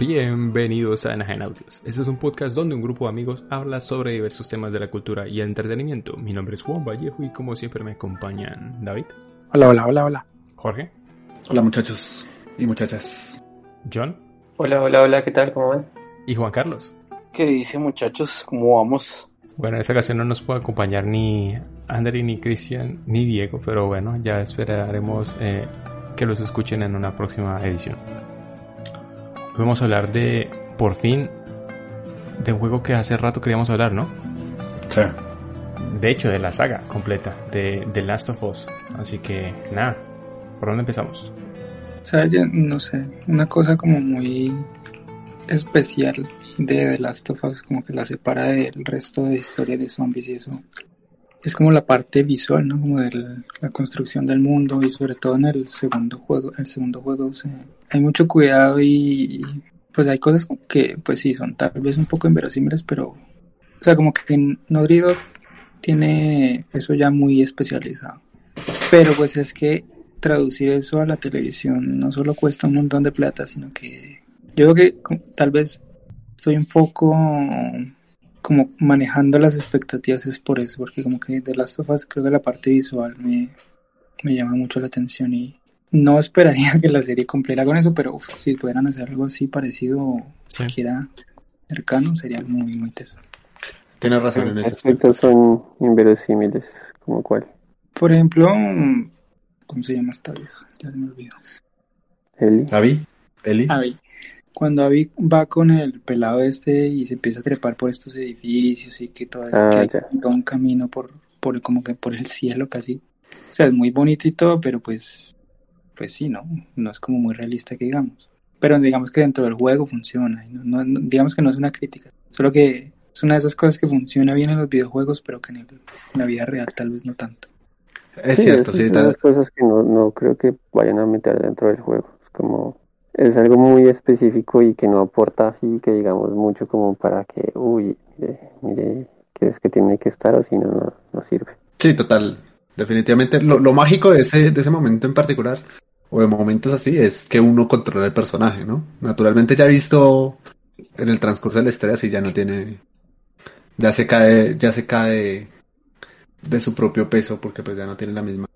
Bienvenidos a Anaheim Audios. Este es un podcast donde un grupo de amigos habla sobre diversos temas de la cultura y el entretenimiento. Mi nombre es Juan Vallejo y como siempre me acompañan David. Hola, hola, hola, hola. Jorge. Hola muchachos y muchachas. John. Hola, hola, hola, ¿qué tal? ¿Cómo van? Y Juan Carlos. ¿Qué dice muchachos? ¿Cómo vamos? Bueno, en esta ocasión no nos puede acompañar ni André, ni Cristian, ni Diego, pero bueno, ya esperaremos eh, que los escuchen en una próxima edición. A hablar de, por fin, de un juego que hace rato queríamos hablar, ¿no? Sí. De hecho, de la saga completa, de The Last of Us. Así que, nada, ¿por dónde empezamos? O sea, yo no sé, una cosa como muy especial de The Last of Us, como que la separa del resto de historias de zombies y eso. Es como la parte visual, ¿no? Como de la construcción del mundo y sobre todo en el segundo juego. El segundo juego o sea, hay mucho cuidado y pues hay cosas que pues sí son tal vez un poco inverosímiles, pero o sea, como que Naughty Dog tiene eso ya muy especializado. Pero pues es que traducir eso a la televisión no solo cuesta un montón de plata, sino que yo creo que tal vez estoy un poco como manejando las expectativas es por eso, porque como que de las of creo que la parte visual me, me llama mucho la atención y no esperaría que la serie cumpliera con eso, pero uf, si pudieran hacer algo así parecido, Sí. siquiera cercano, sería muy, muy teso. Tienes razón en eso. Aspectos son inverosímiles, como cuál. Por ejemplo, ¿cómo se llama esta vieja? Ya se me olvidó. Eli. Avi, Eli. Abby. Cuando Abby va con el pelado este y se empieza a trepar por estos edificios y que todo, Ah, que todo un camino por, por como que por el cielo casi. O sea, es muy bonito y todo, pero pues, pues sí, no, no es como muy realista que digamos. Pero digamos que dentro del juego funciona. no- no- digamos que no es una crítica. Solo que es una de esas cosas que funciona bien en los videojuegos, pero que en, el- en la vida real tal vez no tanto. Es cierto, esas sí. son tal- las cosas que no, no creo que vayan a meter dentro del juego. Es como, es algo muy específico y que no aporta así, que digamos mucho como para que, uy, mire, mire, que es que tiene que estar o si no, no, sirve. Sí, total. Definitivamente. Lo, lo mágico de ese, de ese momento en particular, o de momentos así, es que uno controla el personaje, ¿no? Naturalmente ya visto en el transcurso de la historia si ya no tiene. Ya se cae, ya se cae de su propio peso porque pues ya no tiene la misma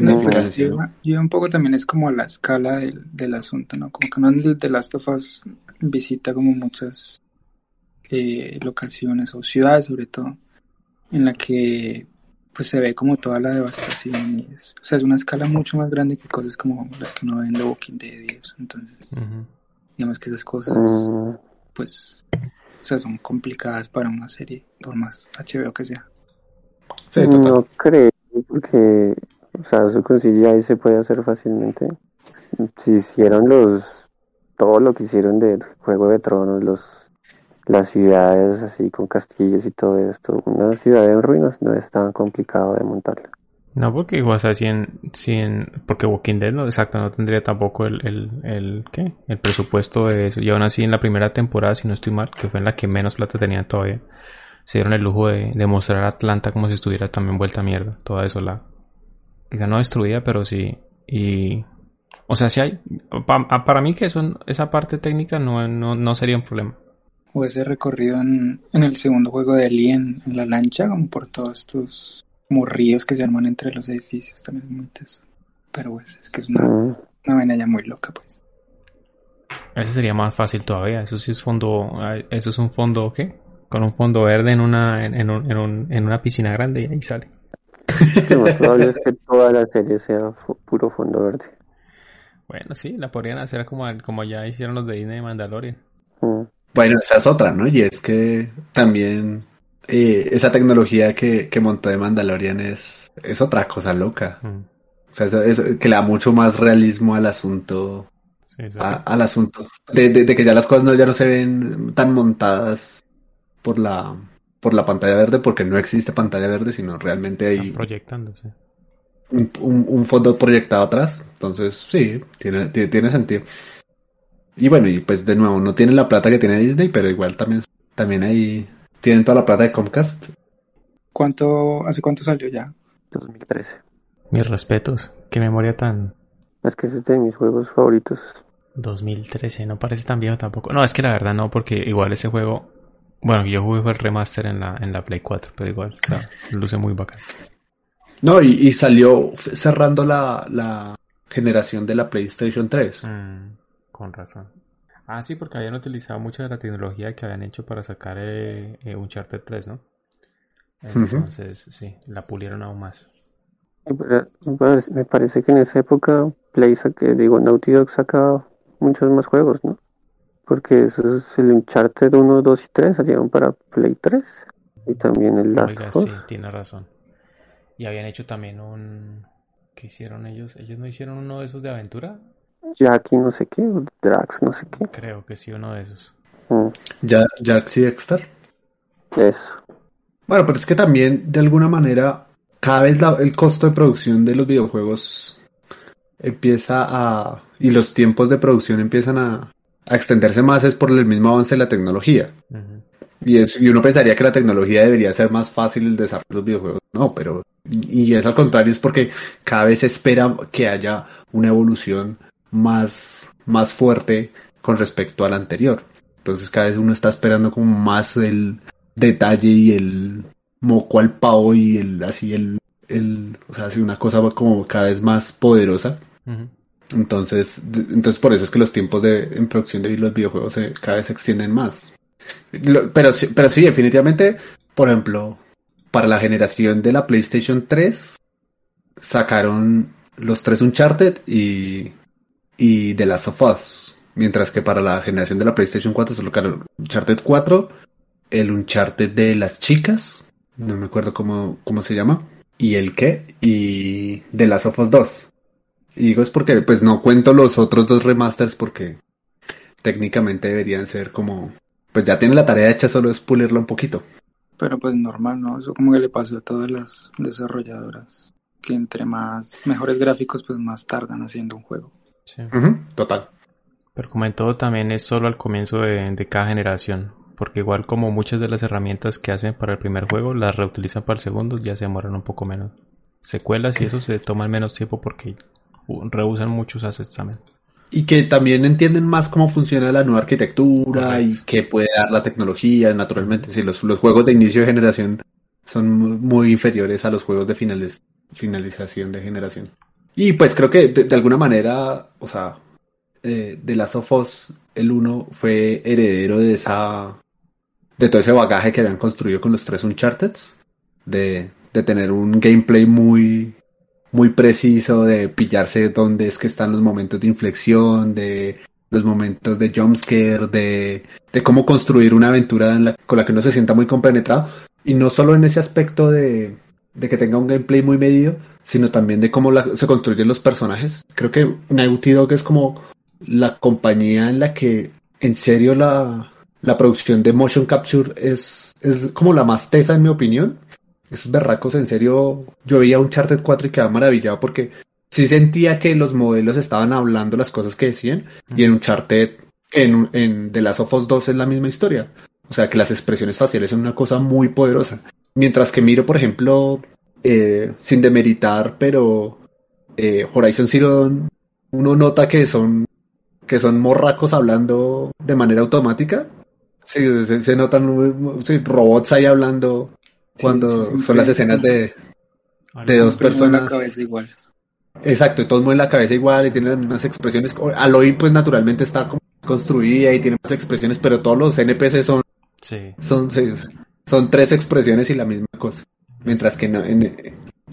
No, pues, significancia. ¿no? lleva, lleva un poco también es como a la escala del, del asunto, ¿no? Como que no en el de Last of Us visita como muchas eh, locaciones o ciudades sobre todo, en la que pues se ve como toda la devastación y es, o sea, es una escala mucho más grande que cosas como las que uno ve en The Walking Dead y eso, entonces Ujú. digamos que esas cosas Mm, pues o sea, son complicadas para una serie, por más HBO que sea. Sí, total. no creo, porque, o sea, eso con CGI se puede hacer fácilmente. Si hicieron los, todo lo que hicieron de Juego de Tronos, los, las ciudades así con castillos y todo esto, una ciudad en ruinas no es tan complicado de montarla. No, porque igual, o sea, si en, si en- porque Walking Dead, no, exacto, no tendría tampoco el, el, el, ¿qué? El presupuesto de eso. Y aún así, en la primera temporada, si no estoy mal, que fue en la que menos plata tenían todavía, se dieron el lujo de, de mostrar a Atlanta como si estuviera también vuelta a mierda, toda desolada. Quizá no destruida, pero sí, y, o sea, si hay, pa- para mí que eso, esa parte técnica no, no, no sería un problema. O ese recorrido en, en el segundo juego de Ellie en, en la lancha, como por todos estos como ríos que se arman entre los edificios, también es muy teso. Pero pues es que es una, una vaina ya muy loca, pues. Ese sería más fácil todavía. Eso sí es fondo. Eso es un fondo, ¿qué? Con un fondo verde en una, en, en un- en un- en una piscina grande y ahí sale. Lo más probable es que toda la serie sea puro fondo verde. Bueno, sí, la podrían hacer como, como ya hicieron los de Disney de Mandalorian. Mm. Bueno, esa es otra, ¿no? Y es que también eh, esa tecnología que, que montó de Mandalorian es, es otra cosa loca. Mm. O sea, es, es- que le da mucho más realismo al asunto, Sí, sí. a- al asunto. De, de- de que ya las cosas no, ya no se ven tan montadas por la, por la pantalla verde, porque no existe pantalla verde, sino realmente Están hay proyectándose. un, un- un fondo proyectado atrás. Entonces, sí, tiene, tiene, tiene sentido. Y bueno, y pues de nuevo, no tienen la plata que tiene Disney, pero igual también, también ahí tienen toda la plata de Comcast. ¿Cuánto, hace cuánto salió ya? 2013. Mis respetos. Qué memoria tan... Es que ese es de mis juegos favoritos. 2013, no parece tan viejo tampoco. No, es que la verdad no, porque igual ese juego... Bueno, yo jugué el remaster en la, en la Play 4, pero igual, o sea, luce muy bacán. No, y, y salió cerrando la, la generación de la PlayStation 3. Mm, con razón. Ah, sí, porque habían utilizado mucha de la tecnología que habían hecho para sacar eh, eh, Uncharted 3, ¿no? Entonces, sí, la pulieron aún más. Me parece que en esa época Play saque, digo, Naughty Dog sacaba muchos más juegos, ¿no? Porque eso es el Uncharted 1, 2 y 3 salieron para Play 3 y también el Last Oiga, of Us. sí, tiene razón. Y habían hecho también un... ¿Qué hicieron ellos? ¿Ellos no hicieron uno de esos de aventura? Jackie no sé qué, o Drax no sé qué. Creo que sí, uno de esos. Mm, Ya, Jax y Dexter. eso. Bueno, pero es que también, de alguna manera, cada vez la- el costo de producción de los videojuegos empieza a... y los tiempos de producción empiezan a, a extenderse más es por el mismo avance de la tecnología. Y, es, y uno pensaría que la tecnología debería ser más fácil el desarrollo de los videojuegos. No, pero... Y es al contrario, es porque cada vez se espera que haya una evolución más, más fuerte con respecto al anterior. Entonces cada vez uno está esperando como más el detalle y el moco al pavo y el así el, el o sea, así una cosa como cada vez más poderosa. Entonces, entonces por eso es que los tiempos de en producción de los videojuegos se- cada vez se extienden más. Lo- Pero, pero sí, definitivamente, por ejemplo, para la generación de la PlayStation 3, sacaron los tres Uncharted y, y The Last of Us. Mientras que para la generación de la PlayStation 4 solo sacaron Uncharted 4, el Uncharted de las chicas, no me acuerdo cómo, cómo se llama, y el qué, y The Last of Us 2. Y digo es porque pues no cuento los otros dos remasters porque técnicamente deberían ser como pues ya tiene la tarea hecha, solo es pulirla un poquito. Pero pues normal, ¿no? Eso como que le pasó a todas las desarrolladoras. Que entre más mejores gráficos, pues más tardan haciendo un juego. Sí. Total. Pero como en todo también es solo al comienzo de, de cada generación. Porque igual como muchas de las herramientas que hacen para el primer juego, las reutilizan para el segundo, ya se demoran un poco menos. Secuelas y eso se toman menos tiempo porque reusan muchos assets también. Y que también entienden más cómo funciona la nueva arquitectura Correcto. y qué puede dar la tecnología, naturalmente. Sí, los, los juegos de inicio de generación son mu- muy inferiores a los juegos de finales, finalización de generación. Y pues creo que de, de alguna manera, o sea, eh, de Last of Us, el 1 fue heredero de esa, de todo ese bagaje que habían construido con los tres Uncharted, de, de tener un gameplay muy, muy preciso, de pillarse dónde es que están los momentos de inflexión, de los momentos de jumpscare, de, de cómo construir una aventura en la- con la que uno se sienta muy compenetrado. Y no solo en ese aspecto de, de que tenga un gameplay muy medido, sino también de cómo la- se construyen los personajes. Creo que Naughty Dog es como la compañía en la que en serio la, la producción de motion capture es, es como la más tesa en mi opinión. Esos berracos, en serio, yo veía un Uncharted 4 y quedaba maravillado porque sí sentía que los modelos estaban hablando las cosas que decían y en Uncharted, en, en The Last of Us 2 es la misma historia. O sea que las expresiones faciales son una cosa muy poderosa. Mientras que miro, por ejemplo, eh, sin demeritar, pero eh, Horizon Zero Dawn, uno nota que son que son morracos hablando de manera automática. Sí, se, se notan sí, robots ahí hablando cuando sí, sí, son las escenas sí. de, de dos la personas. cabeza igual. Exacto, y todos mueven la cabeza igual y tienen las mismas expresiones. O- Aloy, pues naturalmente está como construida y tiene más expresiones, pero todos los NPC son, Sí. son, sí, son tres expresiones y la misma cosa. Mientras que no- en,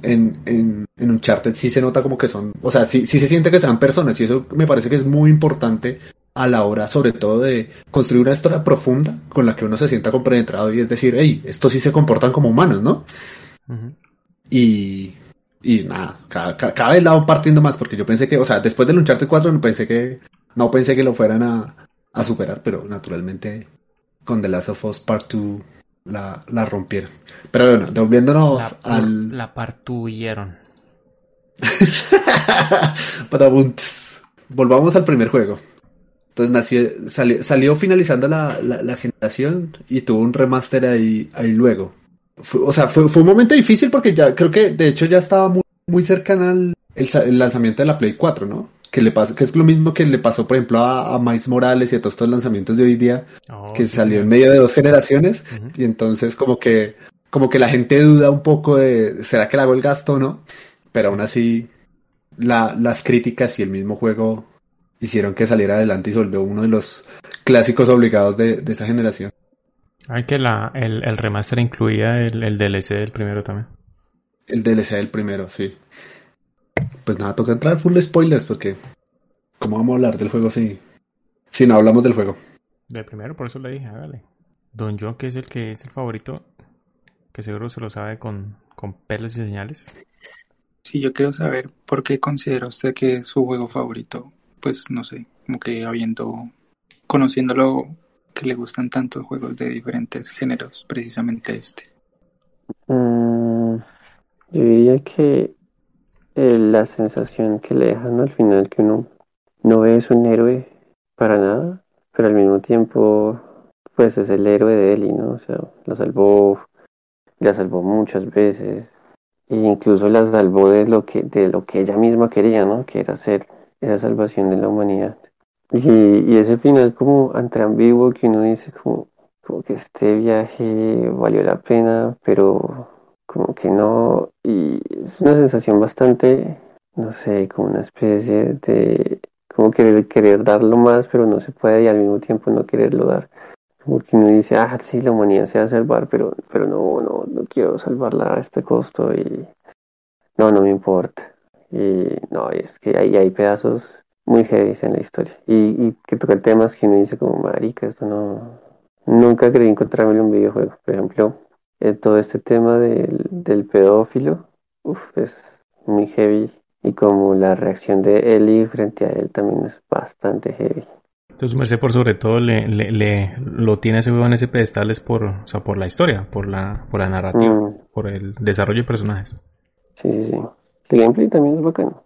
en, en, en Uncharted sí se nota como que son, o sea, sí, sí se siente que sean personas y eso me parece que es muy importante a la hora, sobre todo, de construir una historia profunda con la que uno se sienta compenetrado y es decir, hey, estos sí se comportan como humanos, ¿no? Y, y nada, cada, cada, vez la van partiendo más porque yo pensé que, o sea, después del Uncharted 4 no pensé que, no pensé que lo fueran a, a superar, pero naturalmente con The Last of Us Part 2 la, la rompieron. Pero bueno, devolviéndonos la, al... La partuyeron. Volvamos al primer juego. Entonces nació, salió, salió finalizando la, la, la, generación y tuvo un remaster ahí, ahí luego. Fue, o sea, fue, fue, un momento difícil porque ya creo que de hecho ya estaba muy, muy cercana al el, el lanzamiento de la Play 4, ¿no? que le pasó, que es lo mismo que le pasó, por ejemplo, a, a Miles Morales y a todos estos lanzamientos de hoy día, oh, que sí, salió en medio de dos generaciones, uh -huh. y entonces como que, como que la gente duda un poco de, ¿será que le hago el gasto o no? Pero sí. aún así, la, las críticas y el mismo juego hicieron que saliera adelante y se volvió uno de los clásicos obligados de, de esa generación. Hay que la, el, el remaster incluía el, el DLC del primero también. El DLC del primero, sí pues nada, toca entrar full spoilers porque ¿cómo vamos a hablar del juego si, si no hablamos del juego? Del primero, por eso le dije, hágale. Don John, que es el que es el favorito, que seguro se lo sabe con, con pelos y señales. Sí, yo quiero saber por qué considera usted que es su juego favorito. Pues no sé, como que habiendo, conociéndolo, que le gustan tantos juegos de diferentes géneros, precisamente este. Mm, yo diría que eh, la sensación que le dejan al final que uno no es un héroe para nada, pero al mismo tiempo pues es el héroe de Ellie, ¿no? O sea, la salvó, la salvó muchas veces e incluso la salvó de lo que de lo que ella misma quería, ¿no? Que era ser esa salvación de la humanidad. Y, y ese final como ambiguo que uno dice como, como que este viaje valió la pena, pero como que no, y es una sensación bastante, no sé, como una especie de, como querer, querer darlo más, pero no se puede y al mismo tiempo no quererlo dar. Porque uno dice, ah, sí, la humanidad se va a salvar, pero, pero no, no, no quiero salvarla a este costo y no, no me importa. Y no, es que ahí hay pedazos muy heavy en la historia. Y, y que toca temas que uno dice como, marica, esto no... Nunca creí encontrarme en un videojuego. Por ejemplo, eh, todo este tema del, del pedófilo uf, es muy heavy y como la reacción de Ellie frente a él también es bastante heavy. Entonces, Merced, por sobre todo, le, le, le, lo tiene ese juego en ese pedestal es por, o sea, por la historia, por la, por la narrativa, mm. por el desarrollo de personajes. Sí, sí, sí. Gameplay también es bacano.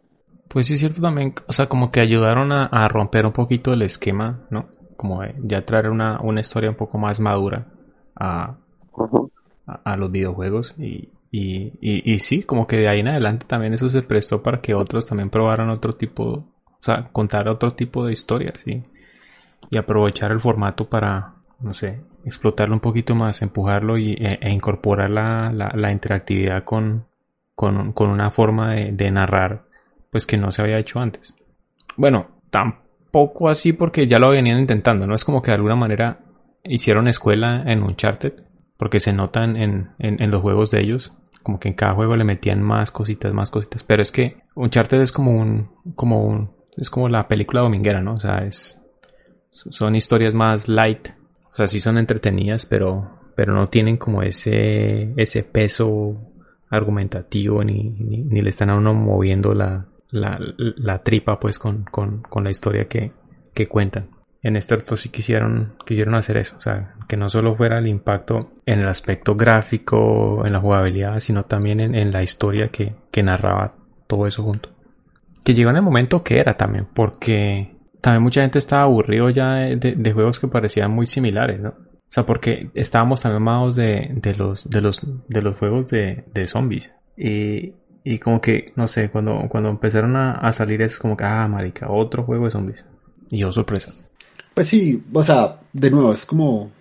Pues sí, es cierto también, o sea, como que ayudaron a, a romper un poquito el esquema, ¿no? Como de ya traer una, una historia un poco más madura a, uh -huh a, a los videojuegos y, y, y, y, sí, como que de ahí en adelante también eso se prestó para que otros también probaran otro tipo, o sea, contar otro tipo de historias, ¿sí? Y aprovechar el formato para, no sé, explotarlo un poquito más, empujarlo y, e, e incorporar la, la, la, interactividad con, con, con una forma de, narrar, pues que no se había hecho antes. Bueno, tampoco así porque ya lo venían intentando, ¿no? Es como que de alguna manera hicieron escuela en Uncharted porque se notan en, en, en, los juegos de ellos como que en cada juego le metían más cositas más cositas pero es que Uncharted es como un como un es como la película dominguera no o sea es son historias más light o sea sí son entretenidas pero pero no tienen como ese ese peso argumentativo ni, ni, le están a uno moviendo la, la, la tripa pues con, con, con la historia que, que cuentan en este otro sí quisieron, quisieron hacer eso, o sea, que no solo fuera el impacto en el aspecto gráfico, en la jugabilidad, sino también en, en la historia que, que, narraba todo eso junto. Que llegó en el momento que era también, porque también mucha gente estaba aburrido ya de, de, de juegos que parecían muy similares, ¿no? O sea, porque estábamos también amados de, de, los, de, los, de los juegos de, de zombies. Y, y como que, no sé, cuando, cuando empezaron a, a salir es como que, ah, marica, otro juego de zombies. Y yo, sorpresa. Pues sí, o sea, de nuevo, es como...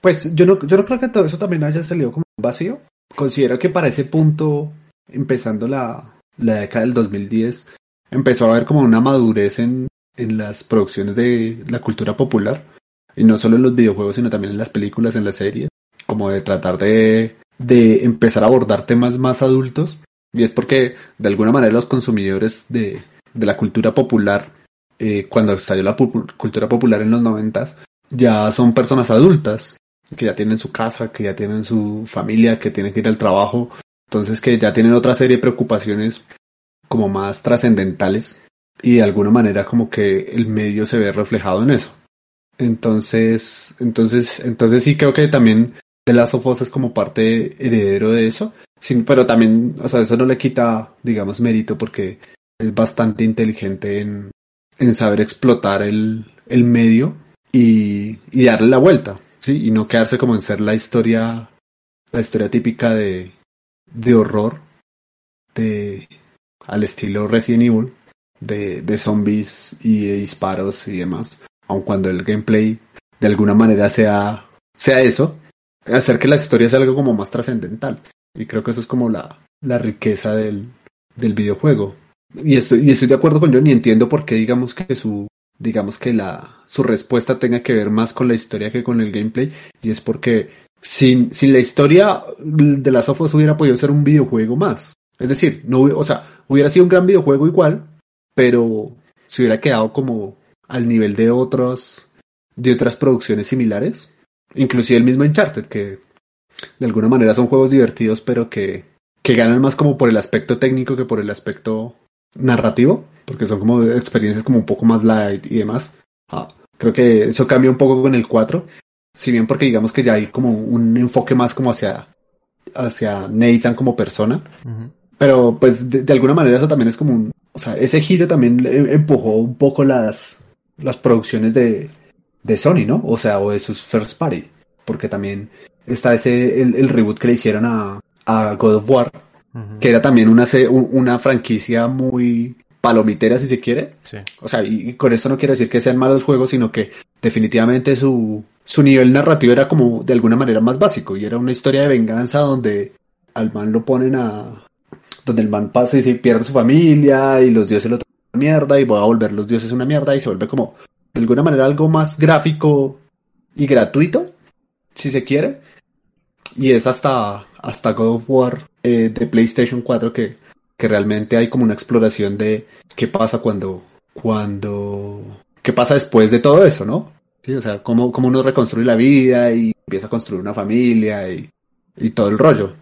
Pues yo no, yo no creo que todo eso también haya salido como vacío. Considero que para ese punto, empezando la, la década del 2010, empezó a haber como una madurez en, en las producciones de la cultura popular. Y no solo en los videojuegos, sino también en las películas, en las series. Como de tratar de, de empezar a abordar temas más adultos. Y es porque de alguna manera los consumidores de, de la cultura popular, eh, cuando estalló la cultura popular en los noventas, ya son personas adultas, que ya tienen su casa, que ya tienen su familia, que tienen que ir al trabajo, entonces que ya tienen otra serie de preocupaciones como más trascendentales y de alguna manera como que el medio se ve reflejado en eso. Entonces, entonces, entonces sí creo que también The Last es como parte heredero de eso, sí, pero también, o sea, eso no le quita, digamos, mérito porque es bastante inteligente en, en saber explotar el, el medio y, y darle la vuelta, ¿sí? Y no quedarse como en ser la historia, la historia típica de, de horror, de, al estilo Resident Evil, de, de zombies y de disparos y demás, aun cuando el gameplay de alguna manera sea, sea eso, hacer que la historia sea algo como más trascendental. Y creo que eso es como la, la riqueza del, del videojuego. Y estoy, y estoy de acuerdo con John y entiendo por qué digamos que su, digamos que la, su respuesta tenga que ver más con la historia que con el gameplay. Y es porque sin, sin la historia de las Us hubiera podido ser un videojuego más. Es decir, no, o sea, hubiera sido un gran videojuego igual, pero se hubiera quedado como al nivel de otros, de otras producciones similares. Inclusive el mismo Uncharted, que de alguna manera son juegos divertidos, pero que, que ganan más como por el aspecto técnico que por el aspecto narrativo, porque son como experiencias como un poco más light y demás. Ah, creo que eso cambia un poco con el 4, si bien porque digamos que ya hay como un enfoque más como hacia, hacia Nathan como persona, pero pues de, de alguna manera eso también es como un, o sea, ese giro también empujó un poco las, las producciones de, de Sony, ¿no? O sea, o de sus first party, porque también está ese, el, el reboot que le hicieron a, a God of War, que era también una, una franquicia muy palomitera, si se quiere. Sí. O sea, y, y con esto no quiero decir que sean malos juegos, sino que definitivamente su, su nivel narrativo era como de alguna manera más básico y era una historia de venganza donde al man lo ponen a... donde el man pasa y se pierde su familia y los dioses lo mierda y va a volver los dioses una mierda y se vuelve como de alguna manera algo más gráfico y gratuito, si se quiere. Y es hasta, hasta God of War eh, de PlayStation 4 que, que realmente hay como una exploración de qué pasa cuando, cuando, qué pasa después de todo eso, ¿no? Sí, o sea, cómo, cómo uno reconstruye la vida y empieza a construir una familia y, y todo el rollo.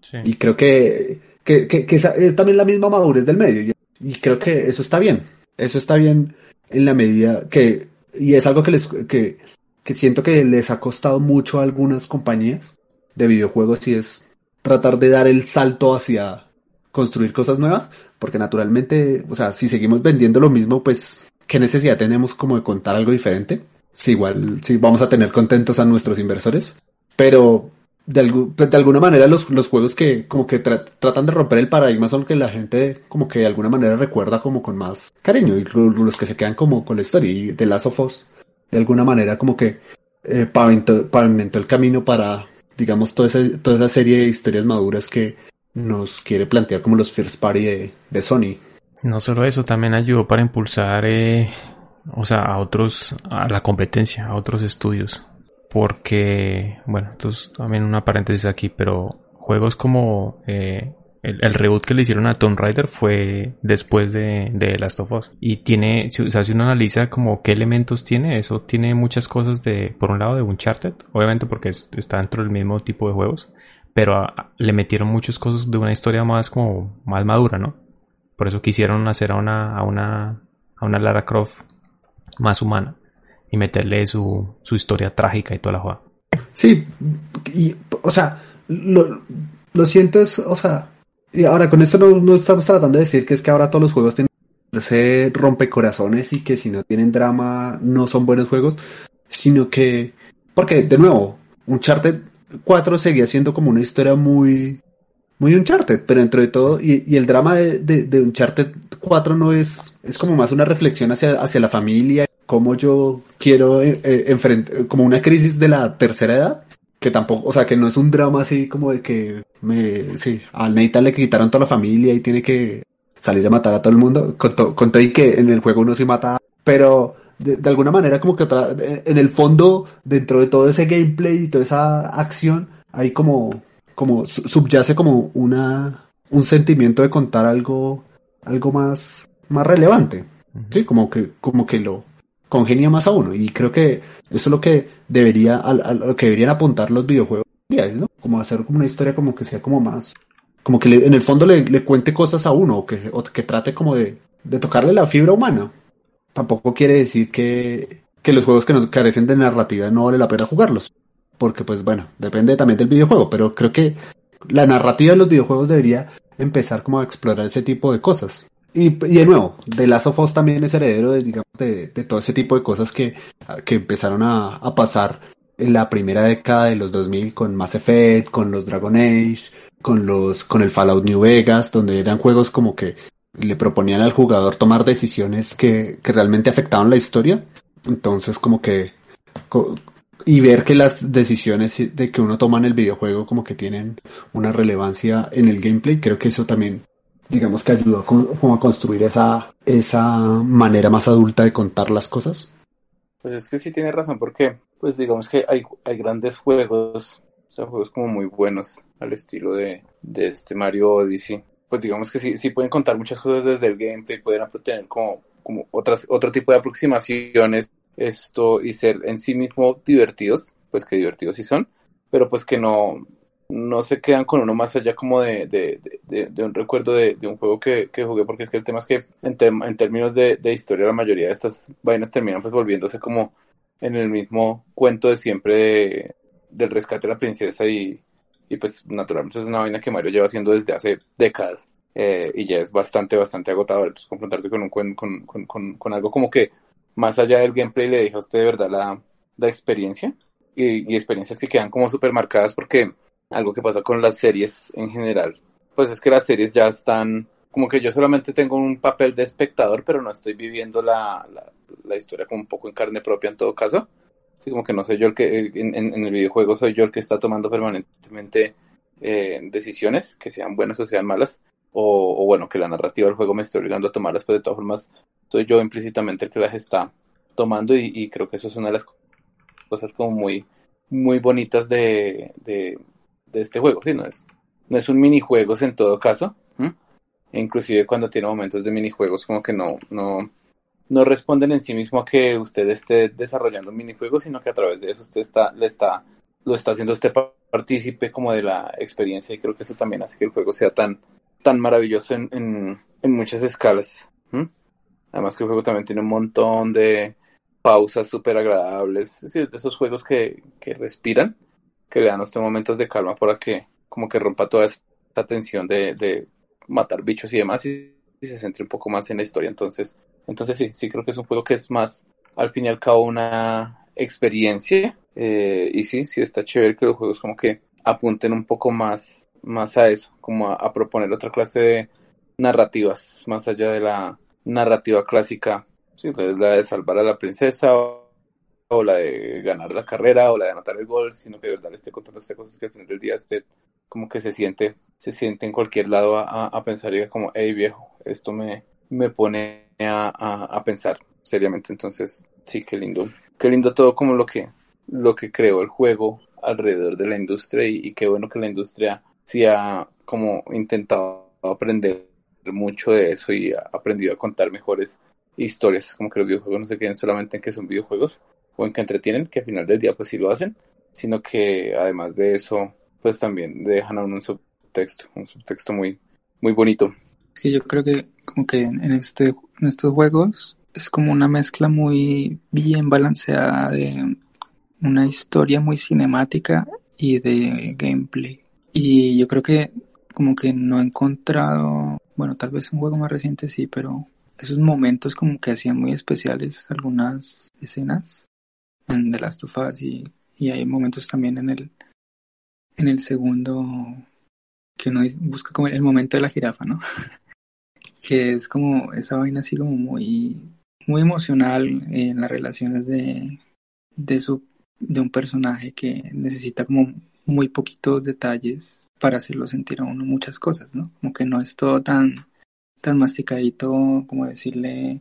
Sí. Y creo que, que, que, que esa es también la misma madurez del medio. Y, creo que eso está bien. Eso está bien en la medida que, y es algo que les, que, que siento que les ha costado mucho a algunas compañías de videojuegos y es tratar de dar el salto hacia construir cosas nuevas, porque naturalmente, o sea, si seguimos vendiendo lo mismo, pues, ¿qué necesidad tenemos como de contar algo diferente? Si igual, si vamos a tener contentos a nuestros inversores, pero de, algu- pues, de alguna manera los, los juegos que como que tra- tratan de romper el paradigma son que la gente como que de alguna manera recuerda como con más cariño y lo- los que se quedan como con la historia y The Last of Us de alguna manera como que eh, pavimentó, pavimentó el camino para digamos toda esa, toda esa serie de historias maduras que nos quiere plantear como los first party de, de Sony. No solo eso, también ayudó para impulsar, eh, o sea, a otros, a la competencia, a otros estudios. Porque, bueno, entonces también una paréntesis aquí, pero juegos como eh, el, reboot que le hicieron a Tomb Raider fue después de, Last of Us. Y tiene, o sea, si uno analiza como qué elementos tiene, eso tiene muchas cosas de, por un lado, de Uncharted, obviamente porque es- está dentro del mismo tipo de juegos, pero le metieron muchas cosas de una historia más como, más madura, ¿no? Por eso quisieron hacer a una, a una, a una Lara Croft más humana y meterle su, su historia trágica y toda la joda. Sí, y, o sea, lo, lo siento es, o sea, y ahora con esto no, no estamos tratando de decir que es que ahora todos los juegos tienen que ser rompecorazones y que si no tienen drama no son buenos juegos, sino que, porque de nuevo, Uncharted 4 seguía siendo como una historia muy, muy Uncharted, pero dentro de todo, y, y el drama de, de, de Uncharted 4 no es, es como más una reflexión hacia, hacia la familia, cómo yo quiero eh, enfrentar, como una crisis de la tercera edad, que tampoco, o sea, que no es un drama así como de que me, sí, al Nathan le quitaron toda la familia y tiene que salir a matar a todo el mundo, con, to- con todo y que en el juego uno se mata, pero de, de alguna manera como que tra- en el fondo, dentro de todo ese gameplay y toda esa acción, hay como, como su- subyace como una, un sentimiento de contar algo, algo más, más relevante. Sí, como que, como que lo congenia más a uno. Y creo que eso es lo que debería, a, lo que deberían apuntar los videojuegos, ¿no? Como hacer como una historia como que sea como más, como que le- en el fondo le, le cuente cosas a uno, o que, o que trate como de, de tocarle la fibra humana. Tampoco quiere decir que, que los juegos que no carecen de narrativa no vale la pena jugarlos. Porque pues bueno, depende también del videojuego, pero creo que la narrativa de los videojuegos debería empezar como a explorar ese tipo de cosas. Y, de nuevo, The Last of Us también es heredero de, digamos, de, todo ese tipo de cosas que, que empezaron a, a pasar en la primera década de los 2000 con Mass Effect, con los Dragon Age, con los, con el Fallout New Vegas, donde eran juegos como que le proponían al jugador tomar decisiones que, que realmente afectaban la historia. Entonces como que, y ver que las decisiones de que uno toma en el videojuego como que tienen una relevancia en el gameplay, creo que eso también, digamos que ayudó como a construir esa, esa manera más adulta de contar las cosas. Pues es que sí tiene razón, porque pues digamos que hay, hay grandes juegos, o sea, juegos como muy buenos al estilo de, de este Mario Odyssey. Pues digamos que sí, sí pueden contar muchas cosas desde el gameplay, pueden tener como, como otras, otro tipo de aproximaciones, esto, y ser en sí mismo divertidos, pues que divertidos sí son, pero pues que no, no se quedan con uno más allá como de, de, de, de- un recuerdo de, un juego que, que jugué, porque es que el tema es que en, términos de, historia la mayoría de estas vainas terminan pues volviéndose como en el mismo cuento de siempre de- del rescate de la princesa y, y pues naturalmente es una vaina que Mario lleva haciendo desde hace décadas eh, y ya es bastante, bastante agotador. Entonces confrontarse con, un, con, con, con algo como que más allá del gameplay le deja a usted de verdad la, la experiencia y, y experiencias que quedan como súper marcadas porque algo que pasa con las series en general, pues es que las series ya están, como que yo solamente tengo un papel de espectador, pero no estoy viviendo la, la, la historia como un poco en carne propia en todo caso. Así como que no soy yo el que, en, en- en el videojuego soy yo el que está tomando permanentemente eh, decisiones, que sean buenas o sean malas, o, o bueno, que la narrativa del juego me esté obligando a tomarlas, pues de todas formas soy yo implícitamente el que las está tomando y, y creo que eso es una de las cosas como muy, muy bonitas de, de, de este juego, ¿sí? No es, no es un minijuegos en todo caso. E inclusive cuando tiene momentos de minijuegos como que no, no, no responden en sí mismo a que usted esté desarrollando un minijuego, sino que a través de eso usted está, le está, lo está haciendo usted pa- partícipe como de la experiencia y creo que eso también hace que el juego sea tan, tan maravilloso en, en, muchas escalas. Además que el juego también tiene un montón de pausas súper agradables, es decir, de esos juegos que, que respiran que le dan a usted momentos de calma para que como que rompa toda esta tensión de, de matar bichos y demás y, se centre un poco más en la historia. Entonces, entonces sí, sí creo que es un juego que es más al fin y al cabo una experiencia eh, y sí, sí está chévere que los juegos como que apunten un poco más, más a eso, como a, proponer otra clase de narrativas más allá de la narrativa clásica, sí, entonces la de salvar a la princesa o, o la de ganar la carrera o la de anotar el gol, sino que de verdad le esté contando estas cosas que al final del día usted como que se siente, se siente en cualquier lado a, a- pensar y como, hey viejo, esto me, me pone a, a, pensar seriamente. Entonces, sí, qué lindo. Qué lindo todo como lo que, lo que creó el juego alrededor de la industria y, y qué bueno que la industria sí ha como intentado aprender mucho de eso y ha aprendido a contar mejores historias, como que los videojuegos no se queden solamente en que son videojuegos o en que entretienen, que al final del día pues sí lo hacen, sino que además de eso pues también dejan a uno un subtexto, un subtexto muy, muy bonito. Que yo creo que como que en este en estos juegos es como una mezcla muy bien balanceada de una historia muy cinemática y de gameplay. Y yo creo que como que no he encontrado, bueno, tal vez un juego más reciente sí, pero esos momentos como que hacían muy especiales algunas escenas en The Last of y, y hay momentos también en el en el segundo que uno busca como el momento de la jirafa, ¿no? que es como esa vaina así como muy muy emocional en las relaciones de de su de un personaje que necesita como muy poquitos detalles para hacerlo sentir a uno muchas cosas, ¿no? Como que no es todo tan tan masticadito como decirle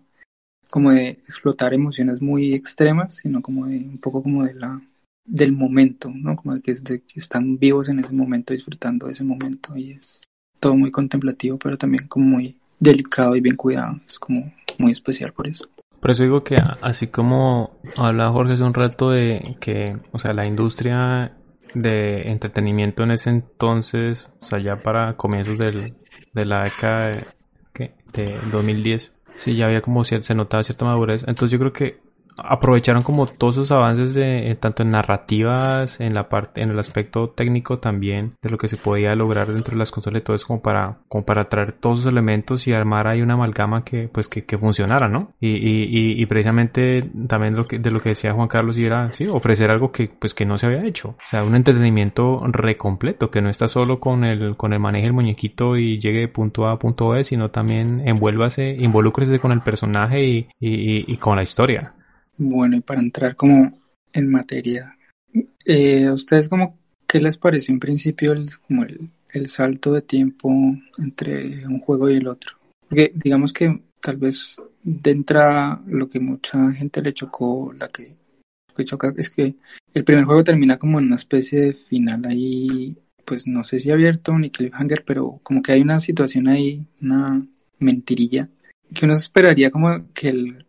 como de explotar emociones muy extremas, sino como de un poco como de la del momento, ¿no? Como de que, están vivos en ese momento, disfrutando de ese momento y es todo muy contemplativo, pero también como muy delicado y bien cuidado. Es como muy especial por eso. Por eso digo que así como habla Jorge hace un rato de que, o sea, la industria de entretenimiento en ese entonces, o sea, ya para comienzos del, de la década de, de 2010, sí, ya había como se notaba cierta madurez. Entonces yo creo que aprovecharon como todos esos avances de tanto en narrativas, en la parte, en el aspecto técnico también, de lo que se podía lograr dentro de las consolas todo eso como para, como para traer todos esos elementos y armar ahí una amalgama que, pues, que, que funcionara, ¿no? Y, y, y, precisamente también lo que, de lo que decía Juan Carlos y era, sí, ofrecer algo que, pues, que no se había hecho. O sea, un entretenimiento recompleto, que no está solo con el, con el manejo del muñequito y llegue de punto A a punto B, sino también envuélvase, involúcrese con el personaje y, y, y con la historia. Bueno, y para entrar como en materia, eh, ¿a ustedes como qué les pareció en principio el, como el, el salto de tiempo entre un juego y el otro? Porque digamos que tal vez de entrada lo que mucha gente le chocó, la que, que choca es que el primer juego termina como en una especie de final ahí, pues no sé si abierto ni cliffhanger, pero como que hay una situación ahí, una mentirilla, que uno esperaría como que el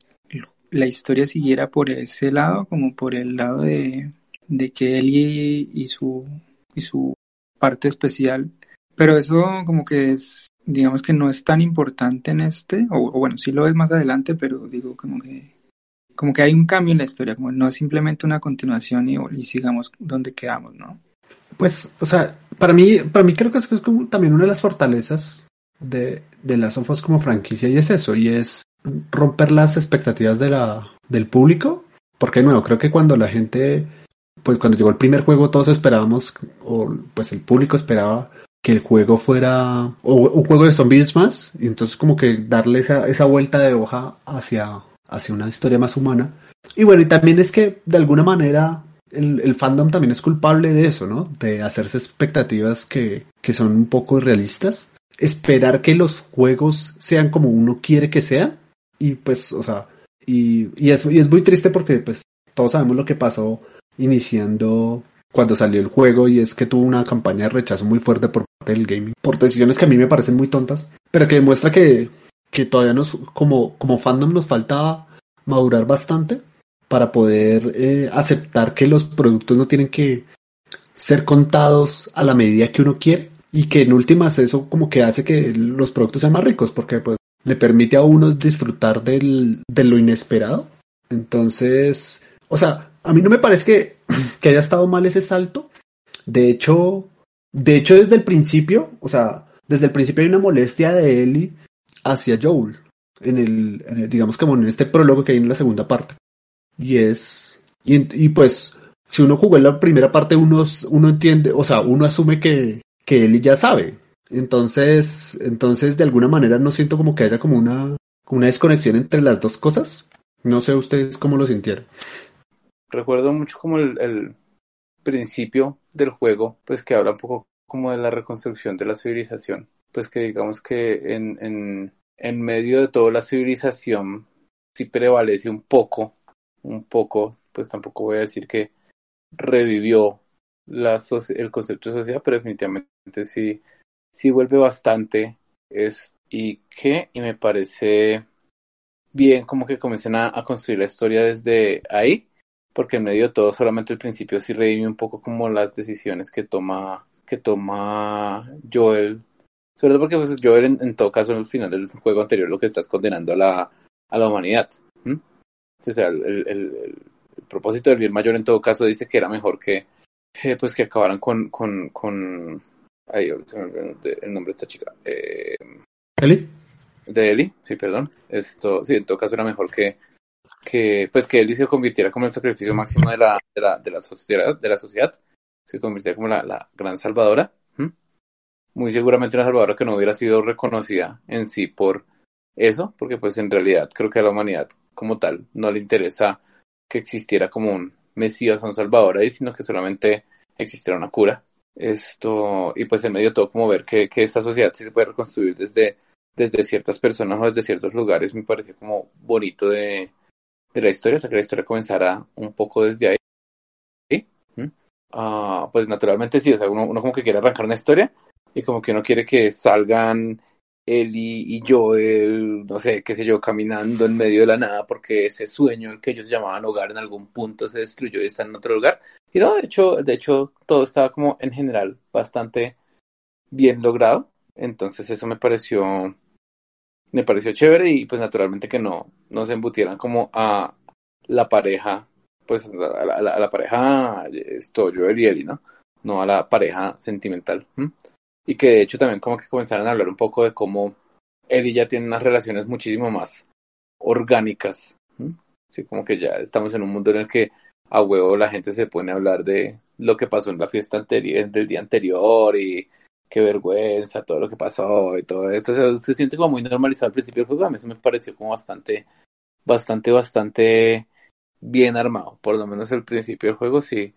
la historia siguiera por ese lado, como por el lado de, de que él y, su, y su parte especial. Pero eso como que es, digamos que no es tan importante en este, o, bueno, sí lo es más adelante, pero digo como que como que hay un cambio en la historia, como no es simplemente una continuación y, y sigamos donde quedamos, ¿no? Pues, o sea, para mí, para mí creo que es como también una de las fortalezas de, de las sofas como franquicia y es eso, y es romper las expectativas de la, del público, porque nuevo, creo que cuando la gente, pues cuando llegó el primer juego todos esperábamos, o pues el público esperaba que el juego fuera o un juego de zombies más, y entonces como que darle esa, esa vuelta de hoja hacia, hacia una historia más humana. Y bueno, y también es que de alguna manera el, el, fandom también es culpable de eso, ¿no? De hacerse expectativas que, que son un poco irrealistas. Esperar que los juegos sean como uno quiere que sean y pues, o sea, y, y, es, y es muy triste porque pues todos sabemos lo que pasó iniciando cuando salió el juego y es que tuvo una campaña de rechazo muy fuerte por parte del gaming, por decisiones que a mí me parecen muy tontas, pero que demuestra que, que todavía nos, como, como fandom nos falta madurar bastante para poder eh, aceptar que los productos no tienen que ser contados a la medida que uno quiere y que en últimas eso como que hace que los productos sean más ricos porque pues le permite a uno disfrutar del, de lo inesperado. Entonces, o sea, a mí no me parece que, que haya estado mal ese salto. De hecho, de hecho desde el principio, o sea, desde el principio hay una molestia de Ellie hacia Joel. En el, digamos como en este prólogo que hay en la segunda parte. Y es, y, y pues, si uno jugó en la primera parte, uno, uno entiende, o sea, uno asume que, que Ellie ya sabe. Entonces, entonces de alguna manera no siento como que haya como una, una desconexión entre las dos cosas. No sé ustedes cómo lo sintieron. Recuerdo mucho como el, el principio del juego, pues que habla un poco como de la reconstrucción de la civilización. Pues que digamos que en, en, en medio de toda la civilización sí prevalece un poco, un poco, pues tampoco voy a decir que revivió la el concepto de sociedad, pero definitivamente sí sí vuelve bastante es y que y me parece bien como que comiencen a, construir la historia desde ahí porque en medio de todo solamente el principio sí revive un poco como las decisiones que toma que toma Joel sobre todo porque pues, Joel en, todo caso en el final del juego anterior lo que está es condenando a la a la humanidad o sea el, propósito del bien mayor en todo caso dice que era mejor que eh, pues que acabaran con, con, con Ay, el nombre de esta chica. Eh, ¿Eli? De Eli, sí, perdón. Esto, sí, en todo caso era mejor que, que pues que Eli se convirtiera como el sacrificio máximo de la, de la, de la sociedad, de la sociedad. Se convirtiera como la, la gran salvadora. Muy seguramente una salvadora que no hubiera sido reconocida en sí por eso, porque pues en realidad creo que a la humanidad como tal no le interesa que existiera como un mesías o un salvador ahí, sino que solamente existiera una cura esto, y pues en medio de todo como ver que, que esta sociedad sí se puede reconstruir desde, desde ciertas personas o desde ciertos lugares, me pareció como bonito de, de la historia, o sea que la historia comenzara un poco desde ahí. ¿sí? Uh, pues naturalmente sí, o sea, uno, uno como que quiere arrancar una historia, y como que uno quiere que salgan Ellie y Joel, no sé, qué sé yo, caminando en medio de la nada porque ese sueño el que ellos llamaban hogar en algún punto se destruyó y está en otro lugar. Y no, de hecho, de hecho, todo estaba como en general bastante bien logrado. Entonces eso me pareció, me pareció chévere y pues naturalmente que no, no se embutieran como a la pareja, pues a la, a la, pareja, esto, Joel y Ellie, ¿no? No a la pareja sentimental y que de hecho también como que comenzaron a hablar un poco de cómo él y ya tiene unas relaciones muchísimo más orgánicas. Sí, como que ya estamos en un mundo en el que a huevo la gente se pone a hablar de lo que pasó en la fiesta anterior, del día anterior y qué vergüenza, todo lo que pasó y todo esto. se siente como muy normalizado al principio del juego. A mí eso me pareció como bastante, bastante, bastante bien armado. Por lo menos el principio del juego sí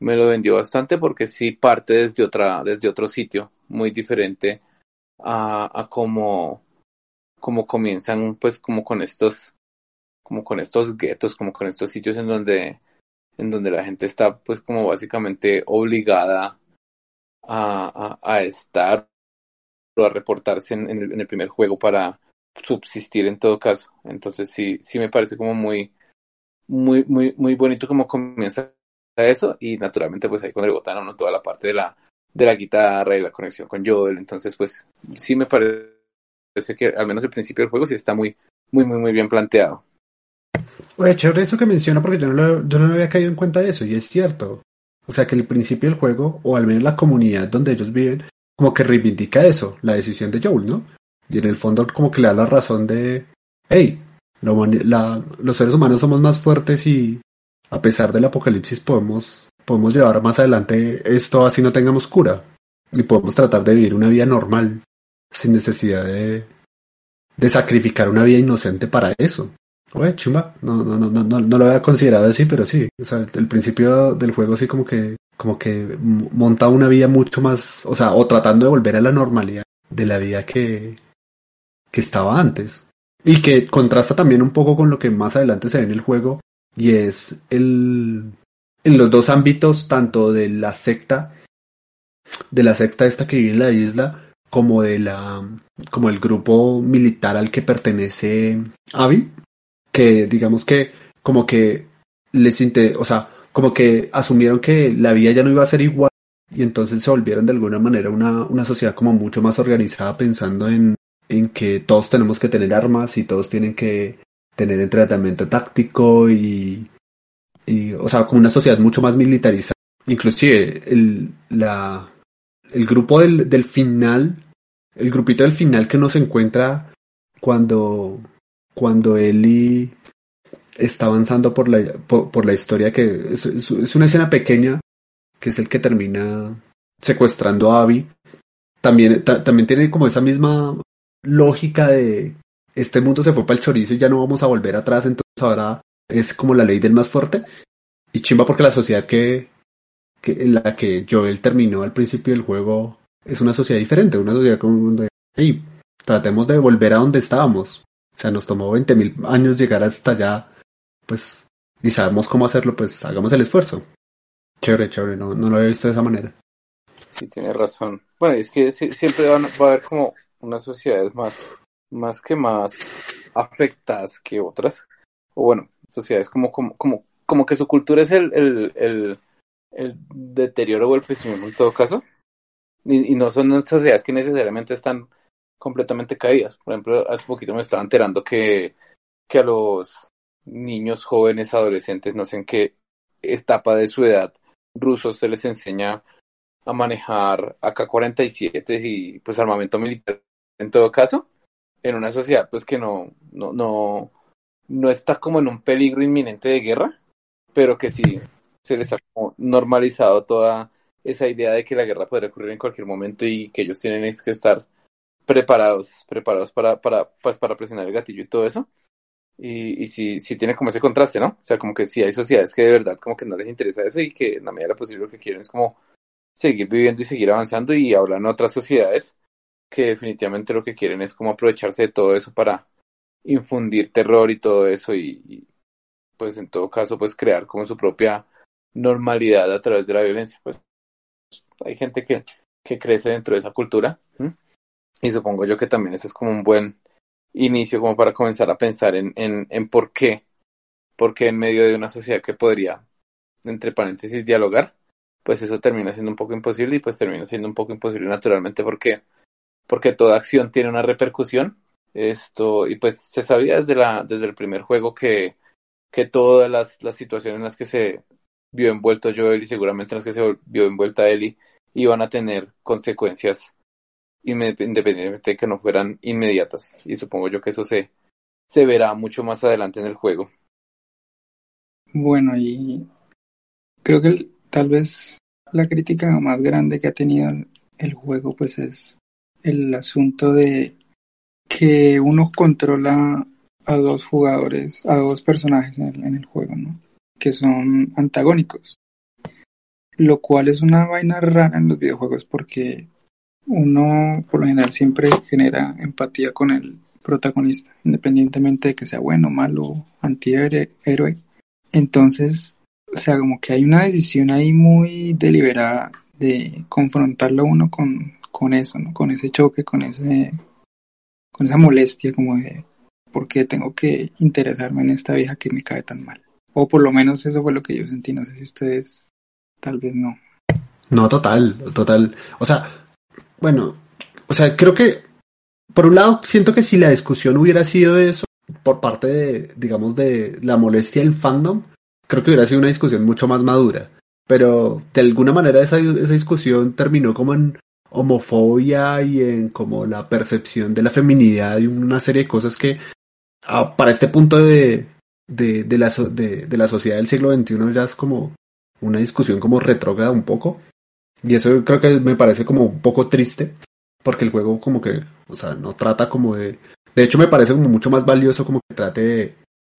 me lo vendió bastante porque sí parte desde otra, desde otro sitio muy diferente a, a como, como comienzan pues como con estos, como con estos guetos, como con estos sitios en donde, en donde la gente está pues como básicamente obligada a, a, a estar o a reportarse en, en, el, en el primer juego para subsistir en todo caso. Entonces sí, sí me parece como muy, muy, muy, muy bonito como comienza eso y naturalmente pues ahí con el botano ¿no? toda la parte de la de la guitarra y la conexión con Joel. Entonces pues sí me parece que al menos el principio del juego sí está muy muy muy muy bien planteado. Oye, chévere eso que menciona porque yo no, lo, yo no había caído en cuenta de eso y es cierto. O sea que el principio del juego o al menos la comunidad donde ellos viven como que reivindica eso la decisión de Joel no y en el fondo como que le da la razón de hey la, los seres humanos somos más fuertes y a pesar del apocalipsis podemos, podemos llevar más adelante esto así no tengamos cura. Y podemos tratar de vivir una vida normal, sin necesidad de, de sacrificar una vida inocente para eso. Oye, chumba, no, no, no, no, no lo había considerado así, pero sí. O sea, el principio del juego sí como que, como que monta una vida mucho más, o sea, o tratando de volver a la normalidad de la vida que, que estaba antes. Y que contrasta también un poco con lo que más adelante se ve en el juego, y es el en los dos ámbitos tanto de la secta de la secta esta que vive en la isla como de la como el grupo militar al que pertenece Abby que digamos que como que les o sea como que asumieron que la vida ya no iba a ser igual y entonces se volvieron de alguna manera una, una sociedad como mucho más organizada pensando en, en que todos tenemos que tener armas y todos tienen que tener entrenamiento táctico y, y, o sea, como una sociedad mucho más militarizada. Inclusive el, la, el grupo del, del final, el grupito del final que nos encuentra cuando, cuando Eli está avanzando por la, por, la historia que es, es, una escena pequeña que es el que termina secuestrando a Abby. También, también tiene como esa misma lógica de este mundo se fue para el chorizo y ya no vamos a volver atrás, entonces ahora es como la ley del más fuerte. Y chimba porque la sociedad que, que en la que Joel terminó al principio del juego es una sociedad diferente, una sociedad como donde, hey, tratemos de volver a donde estábamos. O sea, nos tomó 20.000 años llegar hasta allá, pues, y sabemos cómo hacerlo, pues hagamos el esfuerzo. Chévere, chévere, no, no lo había visto de esa manera. Sí, tiene razón. Bueno, es que siempre van, va a haber como unas sociedades más más que más afectadas que otras, o bueno, sociedades como, como, como, como que su cultura es el, el, el, el deterioro o el pesimismo en todo caso, y, no son sociedades que necesariamente están completamente caídas. Por ejemplo, hace poquito me estaba enterando que, que a los niños, jóvenes, adolescentes, no sé en qué etapa de su edad rusos se les enseña a manejar AK-47 y pues armamento militar en todo caso en una sociedad pues que no, no, no, no está como en un peligro inminente de guerra, pero que sí se les ha como normalizado toda esa idea de que la guerra podría ocurrir en cualquier momento y que ellos tienen que estar preparados, preparados para, para, pues, para presionar el gatillo y todo eso. Y, y sí, sí tiene como ese contraste, ¿no? O sea, como que sí hay sociedades que de verdad como que no les interesa eso y que en la medida de lo posible lo que quieren es como seguir viviendo y seguir avanzando y hablan otras sociedades que definitivamente lo que quieren es como aprovecharse de todo eso para infundir terror y todo eso y, pues en todo caso pues crear como su propia normalidad a través de la violencia pues hay gente que, que crece dentro de esa cultura. Y supongo yo que también eso es como un buen inicio como para comenzar a pensar en, en, en por qué, porque en medio de una sociedad que podría, entre paréntesis, dialogar, pues eso termina siendo un poco imposible y pues termina siendo un poco imposible naturalmente porque, porque toda acción tiene una repercusión. Esto, y pues se sabía desde la, desde el primer juego que, que todas las, las situaciones en las que se vio envuelto Joel y seguramente en las que se vio envuelta Ellie iban a tener consecuencias independientemente de que no fueran inmediatas. Y supongo yo que eso se, se verá mucho más adelante en el juego. Bueno, y creo que tal vez la crítica más grande que ha tenido el juego pues es el asunto de que uno controla a dos jugadores, a dos personajes en el, juego, ¿no? Que son antagónicos. Lo cual es una vaina rara en los videojuegos porque uno por lo general siempre genera empatía con el protagonista, independientemente de que sea bueno, malo, antihéroe. Entonces, o sea, como que hay una decisión ahí muy deliberada de confrontarlo uno con, con eso, ¿no? Con ese choque, con ese con esa molestia como de por qué tengo que interesarme en esta vieja que me cae tan mal. O por lo menos eso fue lo que yo sentí, no sé si ustedes tal vez no. No, total, total. O sea, bueno, o sea, creo que, por un lado, siento que si la discusión hubiera sido eso, por parte de, digamos, de la molestia del fandom, creo que hubiera sido una discusión mucho más madura. Pero de alguna manera esa, esa discusión terminó como en homofobia y en como la percepción de la feminidad y una serie de cosas que ah, para este punto de, de, de, la, de, de la sociedad del siglo XXI ya es como una discusión como retrógrada un poco. Y eso creo que me parece como un poco triste, porque el juego como que, o sea, no trata como de... De hecho me parece como mucho más valioso como que trate de,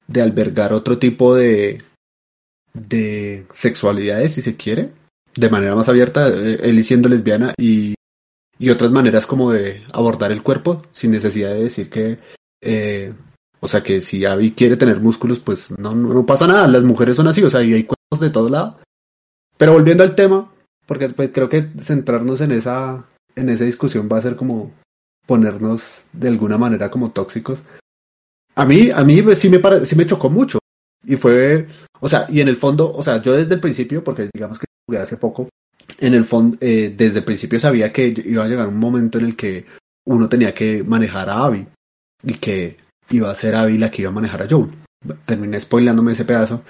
de albergar otro tipo de, de sexualidades, si se quiere, de manera más abierta, él eh, siendo lesbiana y, y otras maneras como de abordar el cuerpo, sin necesidad de decir que, eh, o sea, que si Abby quiere tener músculos, pues no, no, pasa nada, las mujeres son así, o sea, y hay cuerpos de todo lado. Pero volviendo al tema, porque pues, creo que centrarnos en esa, en esa discusión va a ser como ponernos de alguna manera como tóxicos. A mí, a mí pues, sí me sí me chocó mucho. Y fue, o sea, y en el fondo, o sea, yo desde el principio, porque digamos que jugué hace poco, en el fondo, eh, desde el principio sabía que iba a llegar un momento en el que uno tenía que manejar a Abby y que iba a ser Abby la que iba a manejar a Joel. Terminé spoilándome ese pedazo.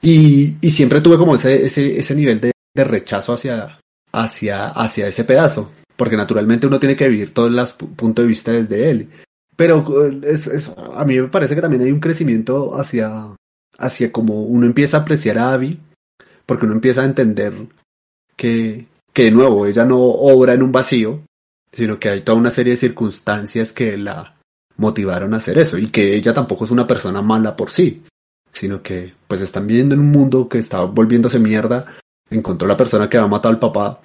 Y, y siempre tuve como ese, ese, ese nivel de, de rechazo hacia, hacia, hacia ese pedazo, porque naturalmente uno tiene que vivir todos los puntos de vista desde él. Pero es, es, a mí me parece que también hay un crecimiento hacia, hacia como uno empieza a apreciar a Abby, porque uno empieza a entender que, que de nuevo ella no obra en un vacío, sino que hay toda una serie de circunstancias que la motivaron a hacer eso y que ella tampoco es una persona mala por sí, sino que pues están viviendo en un mundo que está volviéndose mierda encontró la persona que va a matar al papá,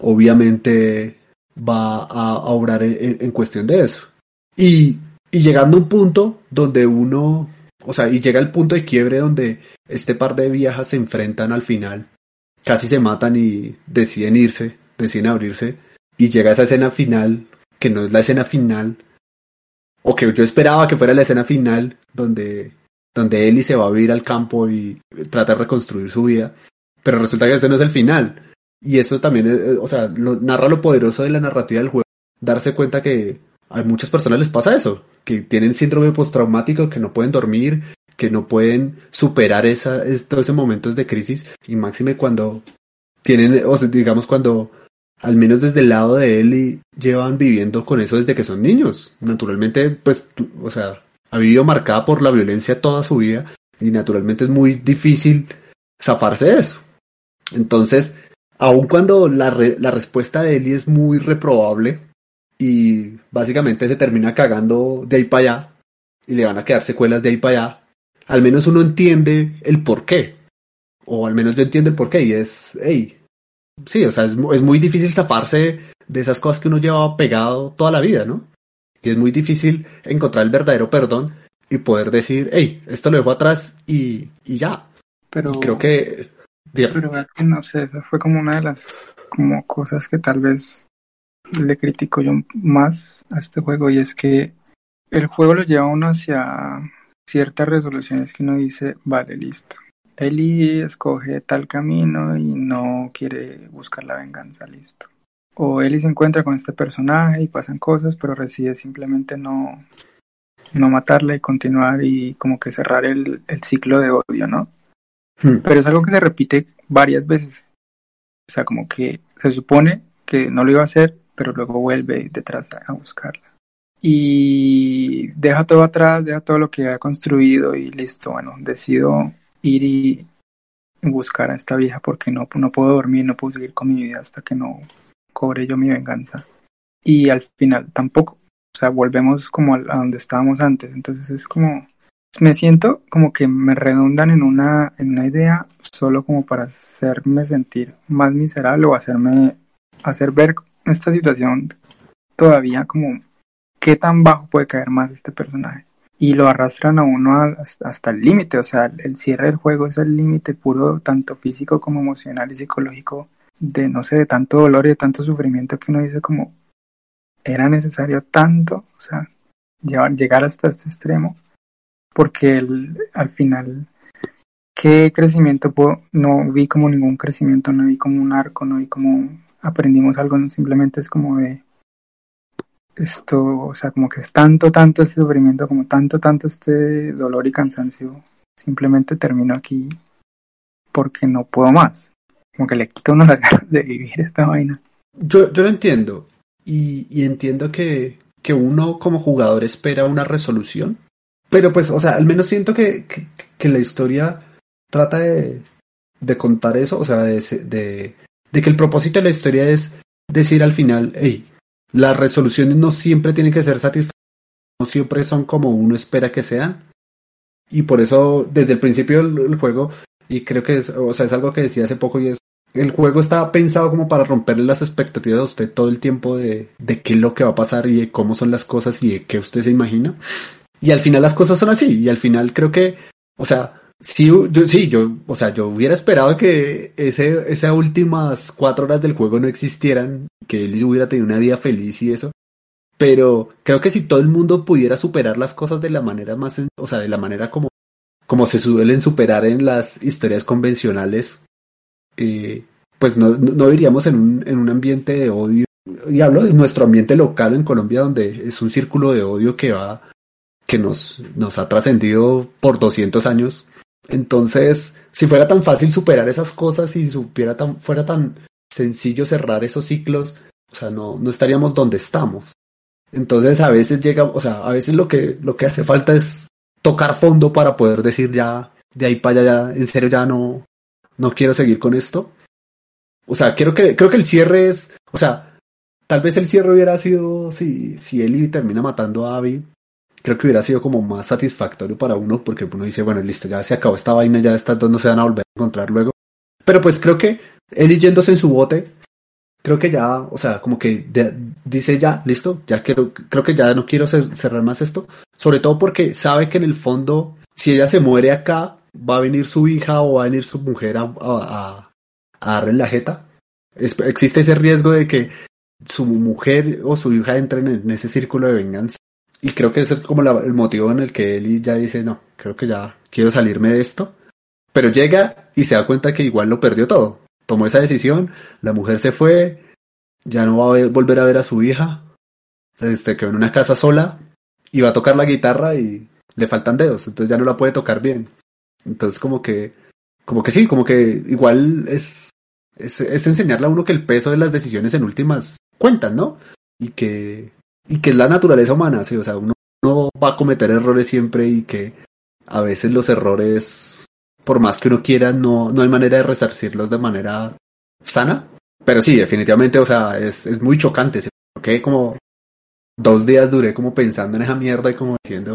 obviamente va a, obrar en, cuestión de eso. Y, y llegando a un punto donde uno, o sea, y llega el punto de quiebre donde este par de viejas se enfrentan al final, casi se matan y deciden irse, deciden abrirse, y llega esa escena final, que no es la escena final, o que yo esperaba que fuera la escena final, donde, donde Ellie se va a vivir al campo y trata de reconstruir su vida, pero resulta que ese no es el final. Y eso también, eh, o sea, lo, narra lo poderoso de la narrativa del juego. Darse cuenta que a muchas personas les pasa eso, que tienen síndrome postraumático, que no pueden dormir, que no pueden superar esa, esos momentos de crisis, y máxime cuando tienen, o sea, digamos cuando, al menos desde el lado de él, y llevan viviendo con eso desde que son niños. Naturalmente, pues, o sea, ha vivido marcada por la violencia toda su vida, y naturalmente es muy difícil zafarse de eso. Entonces, aun cuando la, la respuesta de Eli es muy reprobable y básicamente se termina cagando de ahí para allá y le van a quedar secuelas de ahí para allá, al menos uno entiende el por qué. O al menos yo entiendo el por qué y es, hey, sí, o sea, es, es muy difícil zafarse de esas cosas que uno lleva pegado toda la vida, ¿no? Y es muy difícil encontrar el verdadero perdón y poder decir, hey, esto lo dejo atrás y, y ya. Pero creo que pero no sé, esa fue como una de las como cosas que tal vez le critico yo más a este juego y es que el juego lo lleva a uno hacia ciertas resoluciones que uno dice, vale, listo. Eli escoge tal camino y no quiere buscar la venganza, listo. O Eli se encuentra con este personaje y pasan cosas, pero decide simplemente no, no matarla y continuar y como que cerrar el, el ciclo de odio, ¿no? Hmm. Pero es algo que se repite varias veces. O sea, como que se supone que no lo iba a hacer, pero luego vuelve detrás a, a buscarla. Y deja todo atrás, deja todo lo que ha construido y listo, bueno, decido ir y buscar a esta vieja porque no, no puedo dormir, no puedo seguir con mi vida hasta que no cobre yo mi venganza. Y al final tampoco, o sea, volvemos como a, a donde estábamos antes, entonces es como, me siento como que me redundan en una, en una idea solo como para hacerme sentir más miserable o hacerme, hacer ver esta situación todavía como qué tan bajo puede caer más este personaje. Y lo arrastran a uno hasta el límite, o sea, el cierre del juego es el límite puro, tanto físico como emocional y psicológico, de no sé, de tanto dolor y de tanto sufrimiento que uno dice como, era necesario tanto, o sea, llegar hasta este extremo, porque el- al final, ¿qué crecimiento puedo? No vi como ningún crecimiento, no vi como un arco, no vi como aprendimos algo, no, simplemente es como de esto, o sea, como que es tanto, tanto este sufrimiento, como tanto, tanto este dolor y cansancio, simplemente termino aquí porque no puedo más. Como que le quito uno las ganas de vivir esta vaina. Yo, yo lo entiendo. Y, entiendo que, que uno como jugador espera una resolución. Pero pues, o sea, al menos siento que, que, la historia trata de, de contar eso. O sea, de, de, de que el propósito de la historia es decir al final, hey, las resoluciones no siempre tienen que ser satisfactorias. No siempre son como uno espera que sean. Y por eso, desde el principio del, juego, y creo que es, o sea, es algo que decía hace poco y es el juego está pensado como para romperle las expectativas a usted todo el tiempo de, de qué es lo que va a pasar y de cómo son las cosas y de qué usted se imagina. Y al final las cosas son así. Y al final creo que, o sea, sí, yo, sí, yo, o sea, yo hubiera esperado que ese, esas últimas cuatro horas del juego no existieran, que él hubiera tenido una vida feliz y eso. Pero creo que si todo el mundo pudiera superar las cosas de la manera más, o sea, de la manera como, como se suelen superar en las historias convencionales, eh, pues no, no no viviríamos en un, en un ambiente de odio. Y hablo de nuestro ambiente local en Colombia, donde es un círculo de odio que va, que nos, nos ha trascendido por 200 años. Entonces, si fuera tan fácil superar esas cosas y supiera tan, fuera tan sencillo cerrar esos ciclos, o sea, no, no estaríamos donde estamos. Entonces, a veces llega, o sea, a veces lo que, lo que hace falta es tocar fondo para poder decir ya, de ahí para allá, ya, en serio ya no, no quiero seguir con esto. O sea, quiero que, creo que el cierre es, o sea, tal vez el cierre hubiera sido si, si Ellie termina matando a Abby, creo que hubiera sido como más satisfactorio para uno, porque uno dice, bueno, listo, ya se acabó esta vaina, ya estas dos no se van a volver a encontrar luego. Pero pues creo que Ellie yéndose en su bote, creo que ya, o sea, como que dice ya, listo, ya quiero, creo que ya no quiero cer- cerrar más esto, sobre todo porque sabe que en el fondo, si ella se muere acá, va a venir su hija o va a venir su mujer a, a, a- darle la jeta. Existe ese riesgo de que su mujer o su hija entren en ese círculo de venganza. Y creo que ese es como la- el motivo en el que Eli ya dice, no, creo que ya quiero salirme de esto. Pero llega y se da cuenta que igual lo perdió todo. Tomó esa decisión, la mujer se fue, ya no va a ver- volver a ver a su hija, se quedó en una casa sola y va a tocar la guitarra y le faltan dedos, entonces ya no la puede tocar bien. Entonces como que, como que sí, como que igual es, es, es enseñarle a uno que el peso de las decisiones en últimas cuentan, ¿no? Y que, y que es la naturaleza humana, sí, o sea, uno, uno va a cometer errores siempre y que a veces los errores, por más que uno quiera, no, no hay manera de resarcirlos de manera sana. Pero sí, definitivamente, o sea, es, es muy chocante. ¿sí? Ok, como dos días duré como pensando en esa mierda y como diciendo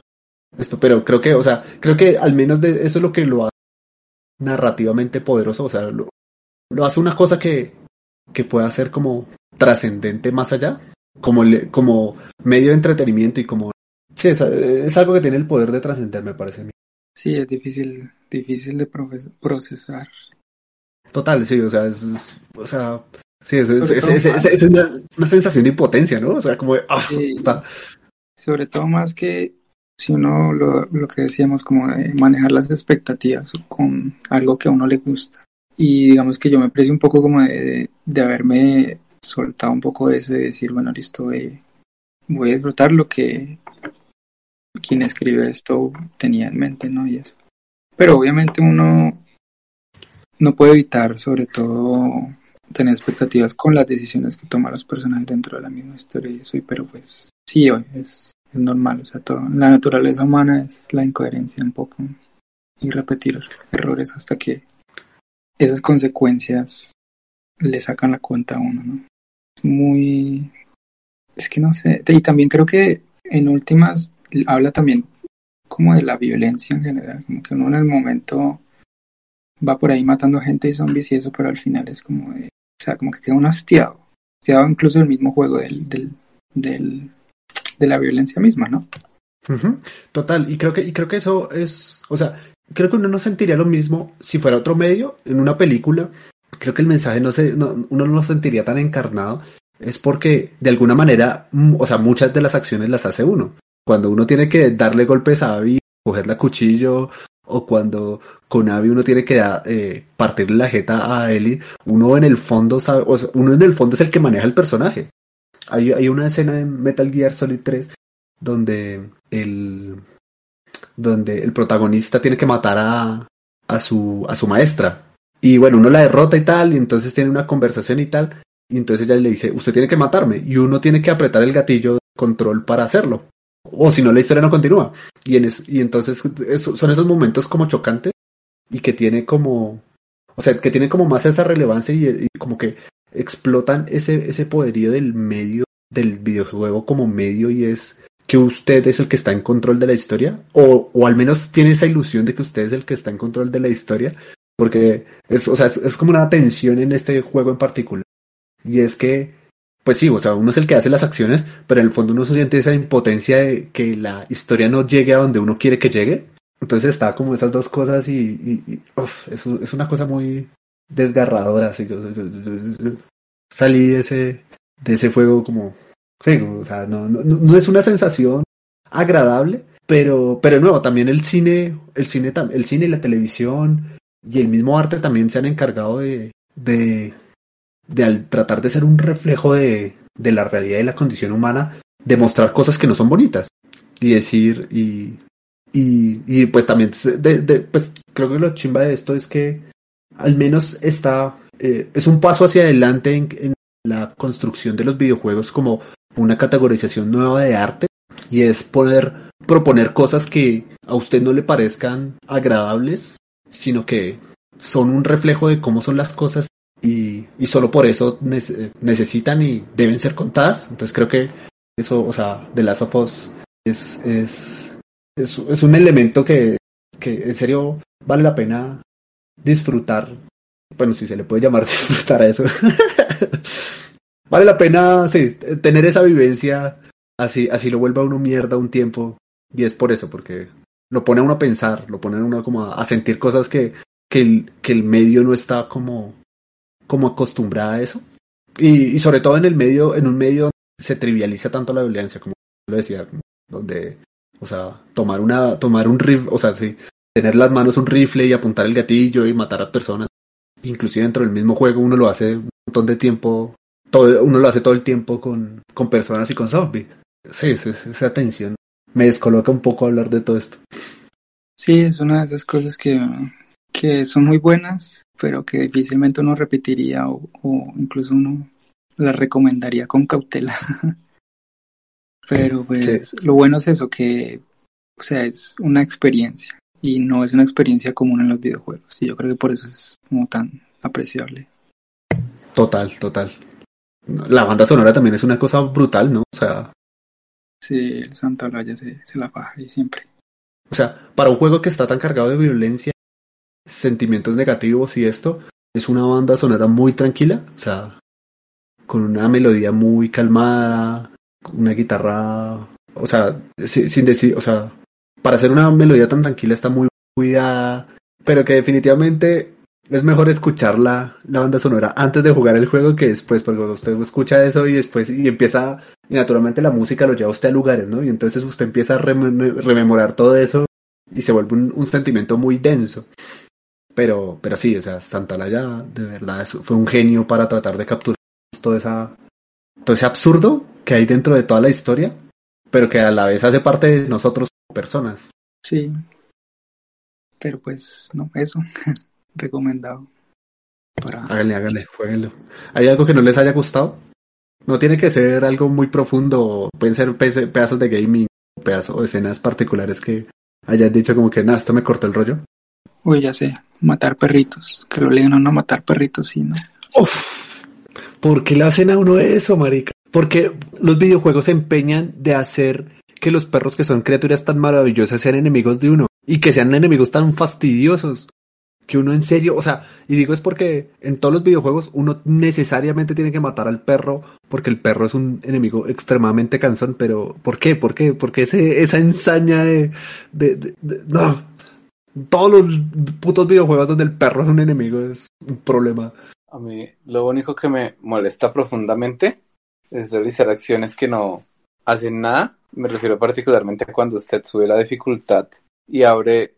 esto, pero creo que, o sea, creo que al menos de eso es lo que lo hace narrativamente poderoso, o sea, lo, lo hace una cosa que, que pueda ser como trascendente más allá, como, le- como medio de entretenimiento y como... Sí, es, es algo que tiene el poder de trascender, me parece a mí. Sí, es difícil, difícil de procesar. Total, sí, o sea, es, es- o sea, Sí, es, una, una sensación de impotencia, ¿no? O sea, como de, ah, Sí. Sobre todo más que si uno, lo, lo que decíamos, como de manejar las expectativas con algo que a uno le gusta. Y digamos que yo me aprecio un poco como de, de haberme soltado un poco de eso, de decir, bueno, listo, voy a disfrutar lo que quien escribe esto tenía en mente, ¿no? Y eso. Pero obviamente uno no puede evitar, sobre todo, tener expectativas con las decisiones que toman los personajes dentro de la misma historia y eso, y- pero pues sí, es, es normal, o sea, todo, la naturaleza humana es la incoherencia un poco y repetir errores hasta que esas consecuencias le sacan la cuenta a uno, ¿no? Muy, es que no sé, y también creo que en últimas habla también como de la violencia en general, como que uno en el momento va por ahí matando gente y zombies y eso, pero al final es como de, o sea, como que queda uno hastiado, hastiado incluso el mismo juego del, del, del, de la violencia misma, ¿no? Total, y creo que, y creo que eso es, o sea, creo que uno no sentiría lo mismo si fuera otro medio, en una película, creo que el mensaje no se, no, uno no lo sentiría tan encarnado, es porque de alguna manera, mm, o sea, muchas de las acciones las hace uno. Cuando uno tiene que darle golpes a Abby, cogerle a cuchillo, o cuando con Abby uno tiene que da- eh, partirle la jeta a Ellie, uno en el fondo sabe, o sea, uno en el fondo es el que maneja el personaje. Hay, hay una escena en Metal Gear Solid 3 donde el donde el protagonista tiene que matar a, a su a su maestra y bueno uno la derrota y tal y entonces tiene una conversación y tal y entonces ella le dice usted tiene que matarme y uno tiene que apretar el gatillo de control para hacerlo o si no la historia no continúa. Y en es- y entonces son esos momentos como chocantes y que tiene como o sea que tiene como más esa relevancia y, y como que explotan ese ese poderío del medio del videojuego como medio y es que usted es el que está en control de la historia o, o al menos tiene esa ilusión de que usted es el que está en control de la historia porque es, o sea, es, como una tensión en este juego en particular y es que pues sí, o sea, uno es el que hace las acciones, pero en el fondo uno siente esa impotencia de que la historia no llegue a donde uno quiere que llegue. Entonces está como esas dos cosas y, y- es, un- es una cosa muy desgarradora. Así, yo, yo- yo- salí de ese, de ese juego como, sí, o sea, no, no, no es una sensación agradable, pero, pero de nuevo, también el cine, el cine, el cine y la televisión y el mismo arte también se han encargado de, de, de al tratar de ser un reflejo de, de la realidad y la condición humana, demostrar cosas que no son bonitas. Y decir y y, y pues también de, de- pues creo que lo chimba de esto es que al menos está eh, es un paso hacia adelante en, en la construcción de los videojuegos como una categorización nueva de arte y es poder proponer cosas que a usted no le parezcan agradables sino que son un reflejo de cómo son las cosas y, y solo por eso nece- necesitan y deben ser contadas. Entonces creo que eso, o sea, The Last of Us es, es, es, es un elemento que, que en serio vale la pena disfrutar. Bueno, si se le puede llamar disfrutar a eso. vale la pena, sí, tener esa vivencia, así, así lo vuelva uno mierda un tiempo. Y es por eso, porque lo pone a uno a pensar, lo pone a uno como a, sentir cosas que, que, el, que el medio no está como, como acostumbrada a eso. Y, y sobre todo en el medio, en un medio se trivializa tanto la violencia, como lo decía, donde, o sea, tomar una, tomar un rifle, o sea, sí, tener las manos un rifle y apuntar el gatillo y matar a personas. Inclusive dentro del mismo juego uno lo hace un montón de tiempo, todo, uno lo hace todo el tiempo con, con personas y con zombies. Sí, es- esa tensión me descoloca un poco hablar de todo esto. Sí, es una de esas cosas que, que son muy buenas, pero que difícilmente uno repetiría o, o incluso uno las recomendaría con cautela. pero pues lo bueno es eso, que o sea, es una experiencia y no es una experiencia común en los videojuegos. Y yo creo que por eso es como tan apreciable. Total, total. La banda sonora también es una cosa brutal, ¿no? O sea, Sí, el Santa Olaya se, se la faja y siempre. O sea, para un juego que está tan cargado de violencia, sentimientos negativos y esto, es una banda sonora muy tranquila, o sea, con una melodía muy calmada, una guitarra, o sea, si- sin decir, o sea, para hacer una melodía tan tranquila está muy cuidada, pero que definitivamente es mejor escuchar la, la banda sonora antes de jugar el juego que después, porque usted escucha eso y después y empieza, y naturalmente la música lo lleva usted a lugares, ¿no? Y entonces usted empieza a rem- rememorar todo eso y se vuelve un, un sentimiento muy denso. Pero, pero sí, o sea, Santalaya de verdad fue un genio para tratar de capturar todo, esa, todo ese absurdo que hay dentro de toda la historia, pero que a la vez hace parte de nosotros como personas. Sí. Pero pues, no, eso. Recomendado. Para... Háganle, háganle, jueguenlo. ¿Hay algo que no les haya gustado? No tiene que ser algo muy profundo, pueden ser pe- pedazos de gaming, pedazos o escenas particulares que hayan dicho como que nada, esto me cortó el rollo. Uy, ya sé, matar perritos. Que lo lean a no matar perritos, sí, ¿no? Uf, ¿por qué le hacen a uno eso, marica? Porque los videojuegos se empeñan de hacer que los perros que son criaturas tan maravillosas sean enemigos de uno y que sean enemigos tan fastidiosos que uno en serio, o sea, y digo es porque en todos los videojuegos uno necesariamente tiene que matar al perro porque el perro es un enemigo extremadamente cansón, pero ¿por qué? ¿Por qué? Porque ese, esa ensaña de, de, no, todos los putos videojuegos donde el perro es un enemigo es un problema. A mí lo único que me molesta profundamente es realizar acciones que no hacen nada. Me refiero particularmente a cuando usted sube la dificultad y abre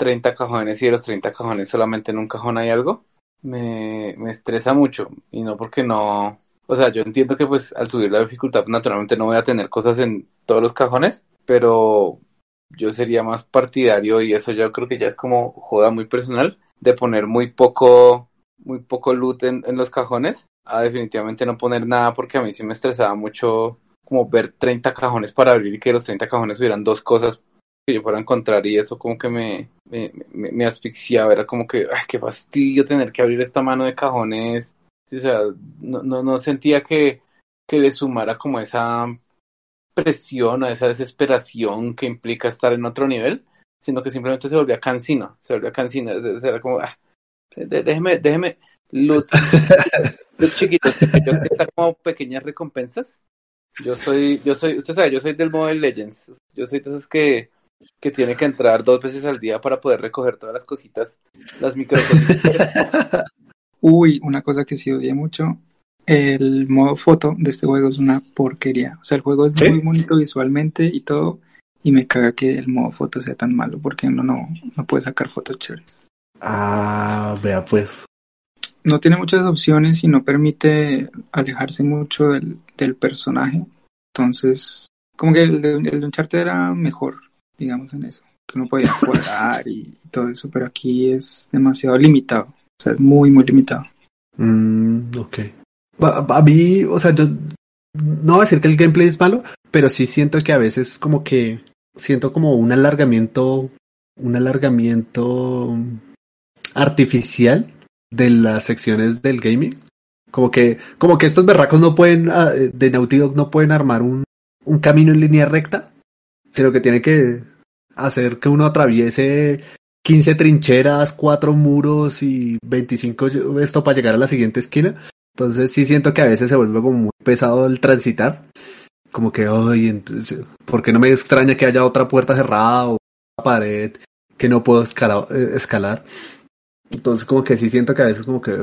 30 cajones y de los 30 cajones solamente en un cajón hay algo. Me, me estresa mucho y no porque no... O sea, yo entiendo que pues al subir la dificultad naturalmente no voy a tener cosas en todos los cajones, pero yo sería más partidario y eso yo creo que ya es como joda muy personal de poner muy poco muy poco loot en, en los cajones a definitivamente no poner nada porque a mí sí me estresaba mucho como ver 30 cajones para abrir y que los 30 cajones hubieran dos cosas que yo fuera a encontrar y eso como que me, me, me, me asfixiaba, era como que, ay, qué fastidio tener que abrir esta mano de cajones, Sí, o sea, no, no, no sentía que, que le sumara como esa presión o esa desesperación que implica estar en otro nivel, sino que simplemente se volvía cansino, se volvía cansino, era como, ah, déjeme, déjeme, loot, loot chiquitos, que yo sienta como pequeñas recompensas. Yo soy, yo soy, usted sabe, yo soy del Mobile Legends, yo soy de esos que, que tiene que entrar dos veces al día para poder recoger todas las cositas, las micro cositas. Uy, una cosa que sí odié mucho. El modo foto de este juego es una porquería. O sea, el juego es ¿Sí? muy bonito visualmente y todo. Y me caga que el modo foto sea tan malo porque uno no, no puede sacar fotos chéveres. Ah, vea pues. No tiene muchas opciones y no permite alejarse mucho del, del personaje. Entonces, como que el de, el de Uncharted era mejor, digamos, en eso. Que uno podía jugar y, todo eso, pero aquí es demasiado limitado. O sea, es muy, muy limitado. Mm, ok. A, mí, o sea, yo no voy a decir que el gameplay es malo, pero sí siento que a veces como que siento como un alargamiento, un alargamiento artificial de las secciones del gaming. Como que, como que estos berracos no pueden, ah, eh, de Naughty Dog no pueden armar un, un camino en línea recta, sino que tiene que hacer que uno atraviese 15 trincheras, 4 muros y 25 ll- esto para llegar a la siguiente esquina. Entonces sí siento que a veces se vuelve como muy pesado el transitar. Como que, oye, entonces, ¿por qué no me extraña que haya otra puerta cerrada o una pared que no puedo eh, escalar? Entonces como que sí siento que a veces como que,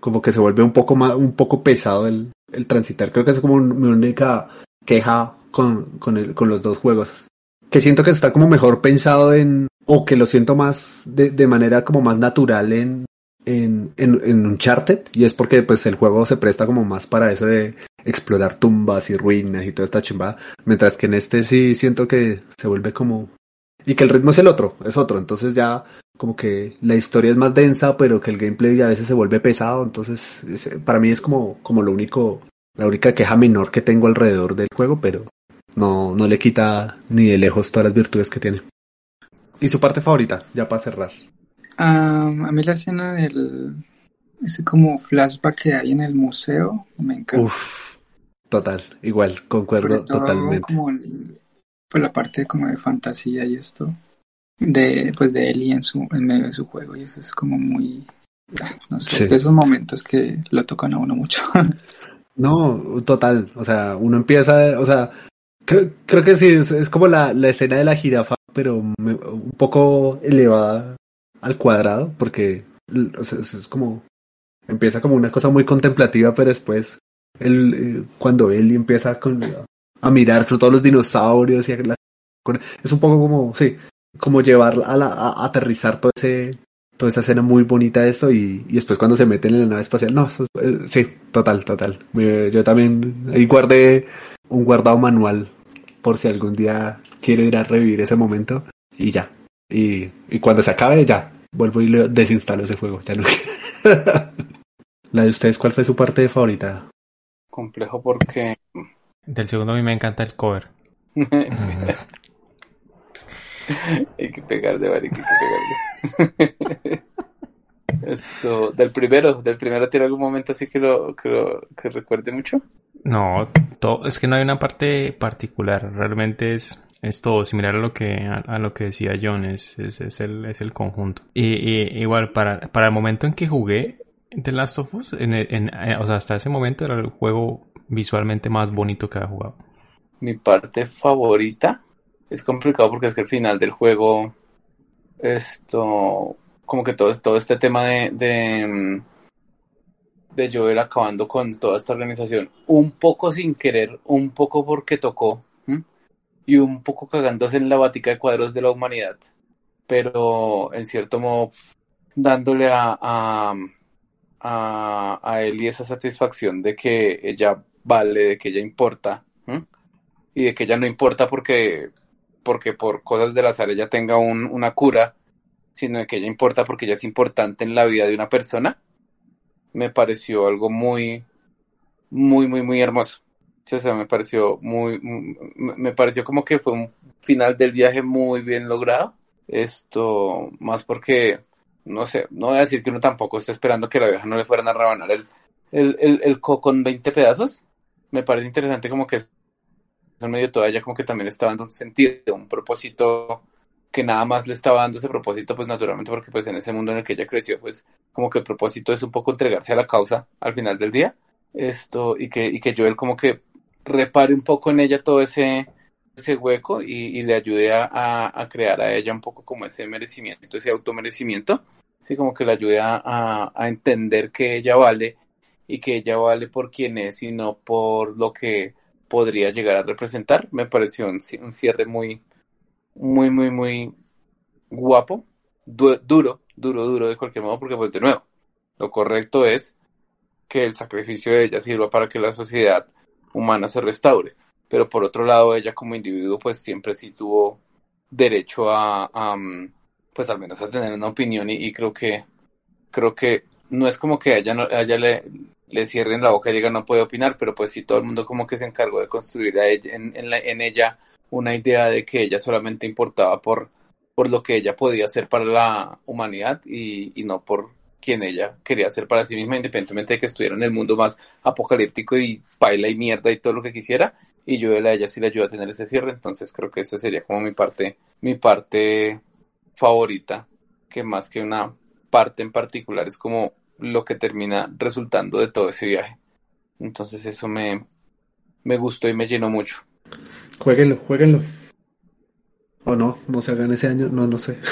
como que se vuelve un poco más, un poco pesado el, el transitar. Creo que es como mi única queja con, con, el, con los dos juegos. Que siento que está como mejor pensado en, o que lo siento más de, de manera como más natural en, en, en, en Uncharted, y es porque pues el juego se presta como más para eso de explorar tumbas y ruinas y toda esta chimbada, mientras que en este sí siento que se vuelve como... Y que el ritmo es el otro, es otro, entonces ya como que la historia es más densa, pero que el gameplay ya a veces se vuelve pesado, entonces es- para mí es como, como lo único, la única queja menor que tengo alrededor del juego, pero no, no le quita ni de lejos todas las virtudes que tiene. ¿Y su parte favorita? Ya para cerrar. Ah, a mí la escena del ese como flashback que hay en el museo me encanta. Uf, total, igual, concuerdo Sobre todo totalmente. como el- pues la parte como de fantasía y esto de pues de Ellie en su en medio de su juego y eso es como muy ah, no sé, Sí. de esos momentos que lo tocan a uno mucho. No, total, o sea, uno empieza, o sea, creo, creo que sí, es, como la, la escena de la jirafa, pero me- un poco elevada al cuadrado, porque es, como, empieza como una cosa muy contemplativa, pero después, él, eh, cuando él empieza con, a mirar todos los dinosaurios y a la- es un poco como, sí, como llevar a la, a, aterrizar todo ese, toda esa escena muy bonita de esto y, y después cuando se meten en la nave espacial, no, eh, sí, total, total. Yo también ahí guardé un guardado manual por si algún día quiero ir a revivir ese momento y ya. Y, y cuando se acabe, ya, vuelvo y le desinstalo ese juego, ya no. la de ustedes, ¿cuál fue su parte favorita? Complejo porque Del segundo a mí me encanta el cover. hay que pegar de varios, hay que pegarle. Esto, del primero, del primero tiene algún momento así que lo, que lo, que recuerde mucho. No, todo, es que no hay una parte particular, realmente es, es todo similar a lo que, a, lo que decía John, es, es, es el, es el conjunto. Y, igual, para, para el momento en que jugué The Last of Us, el- eh, o sea, hasta ese momento era el juego visualmente más bonito que había jugado. Mi parte favorita es complicado porque es que al final del juego, esto, como que todo, todo este tema de, de, de Joel acabando con toda esta organización, un poco sin querer, un poco porque tocó, y un poco cagándose en la batica de cuadros de la humanidad, pero en cierto modo dándole a, a, a, a Ellie esa satisfacción de que ella vale, de que ella importa, y de que ella no importa porque, porque por cosas del azar ella tenga un- una cura, sino de que ella importa porque ella es importante en la vida de una persona, me pareció algo muy, muy, muy, muy hermoso. O sea, me pareció muy, me pareció como que fue un final del viaje muy bien logrado. Esto, más porque, no sé, no voy a decir que uno tampoco está esperando que la vieja no le fueran a rebanar el, el, el, co con 20 pedazos. Me parece interesante como que en medio toda ella como que también estaba dando un sentido, un propósito que nada más le estaba dando ese propósito, pues naturalmente porque pues en ese mundo en el que ella creció, pues como que el propósito es un poco entregarse a la causa al final del día. Esto, y que, y que Joel como que repare un poco en ella todo ese, ese hueco y, y le ayude a, a, crear a ella un poco como ese merecimiento, ese automerecimiento, así como que le ayude a, a, entender que ella vale y que ella vale por quien es y no por lo que podría llegar a representar. Me pareció un, ci- un cierre muy, muy, muy, muy guapo, du- duro, duro, duro de cualquier modo, porque pues de nuevo, lo correcto es que el sacrificio de ella sirva para que la sociedad humana se restaure. Pero por otro lado, ella como individuo, pues siempre sí tuvo derecho a, mm, pues al menos a tener una opinión y, creo que, creo que no es como que ella, no, ella le, le cierren la boca y diga no puede opinar, pero pues sí todo el mundo como que se encargó de construir a ella, en, la- en ella una idea de que ella solamente importaba por, por lo que ella podía hacer para la humanidad y, y no por quien ella quería hacer para sí misma, independientemente de que estuviera en el mundo más apocalíptico y paila y mierda y todo lo que quisiera. Y yo a ella sí le ayuda a tener ese cierre, entonces creo que eso sería como mi parte, mi parte favorita, que más que una parte en particular es como lo que termina resultando de todo ese viaje. Entonces eso me, me gustó y me llenó mucho. Jueguenlo, jueguenlo. O no, no se hagan ese año, no, no sé.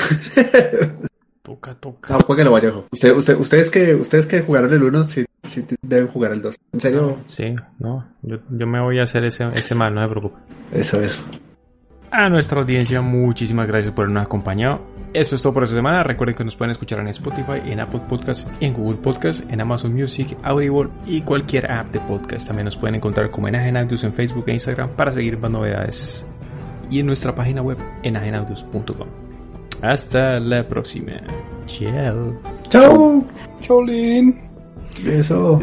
Toca, toca. No, jueguenlo, Vallejo. Usted, usted, ustedes que, ustedes que jugaron el 1, sí, sí deben jugar el 2. En serio, Sí, no, yo, yo me voy a hacer ese, ese mal, no se preocupe. eso es. A nuestra audiencia, muchísimas gracias por habernos acompañado. Eso es todo por esta semana. Recuerden que nos pueden escuchar en Spotify, en Apple Podcast, en Google Podcast, en Amazon Music, Audible y cualquier app de podcast. También nos pueden encontrar como Enagenaudios en Facebook e Instagram para seguir más novedades. Y en nuestra página web, enagenaudios.com. Hasta la próxima. Chao. ¡Chao! Cholín. Eso.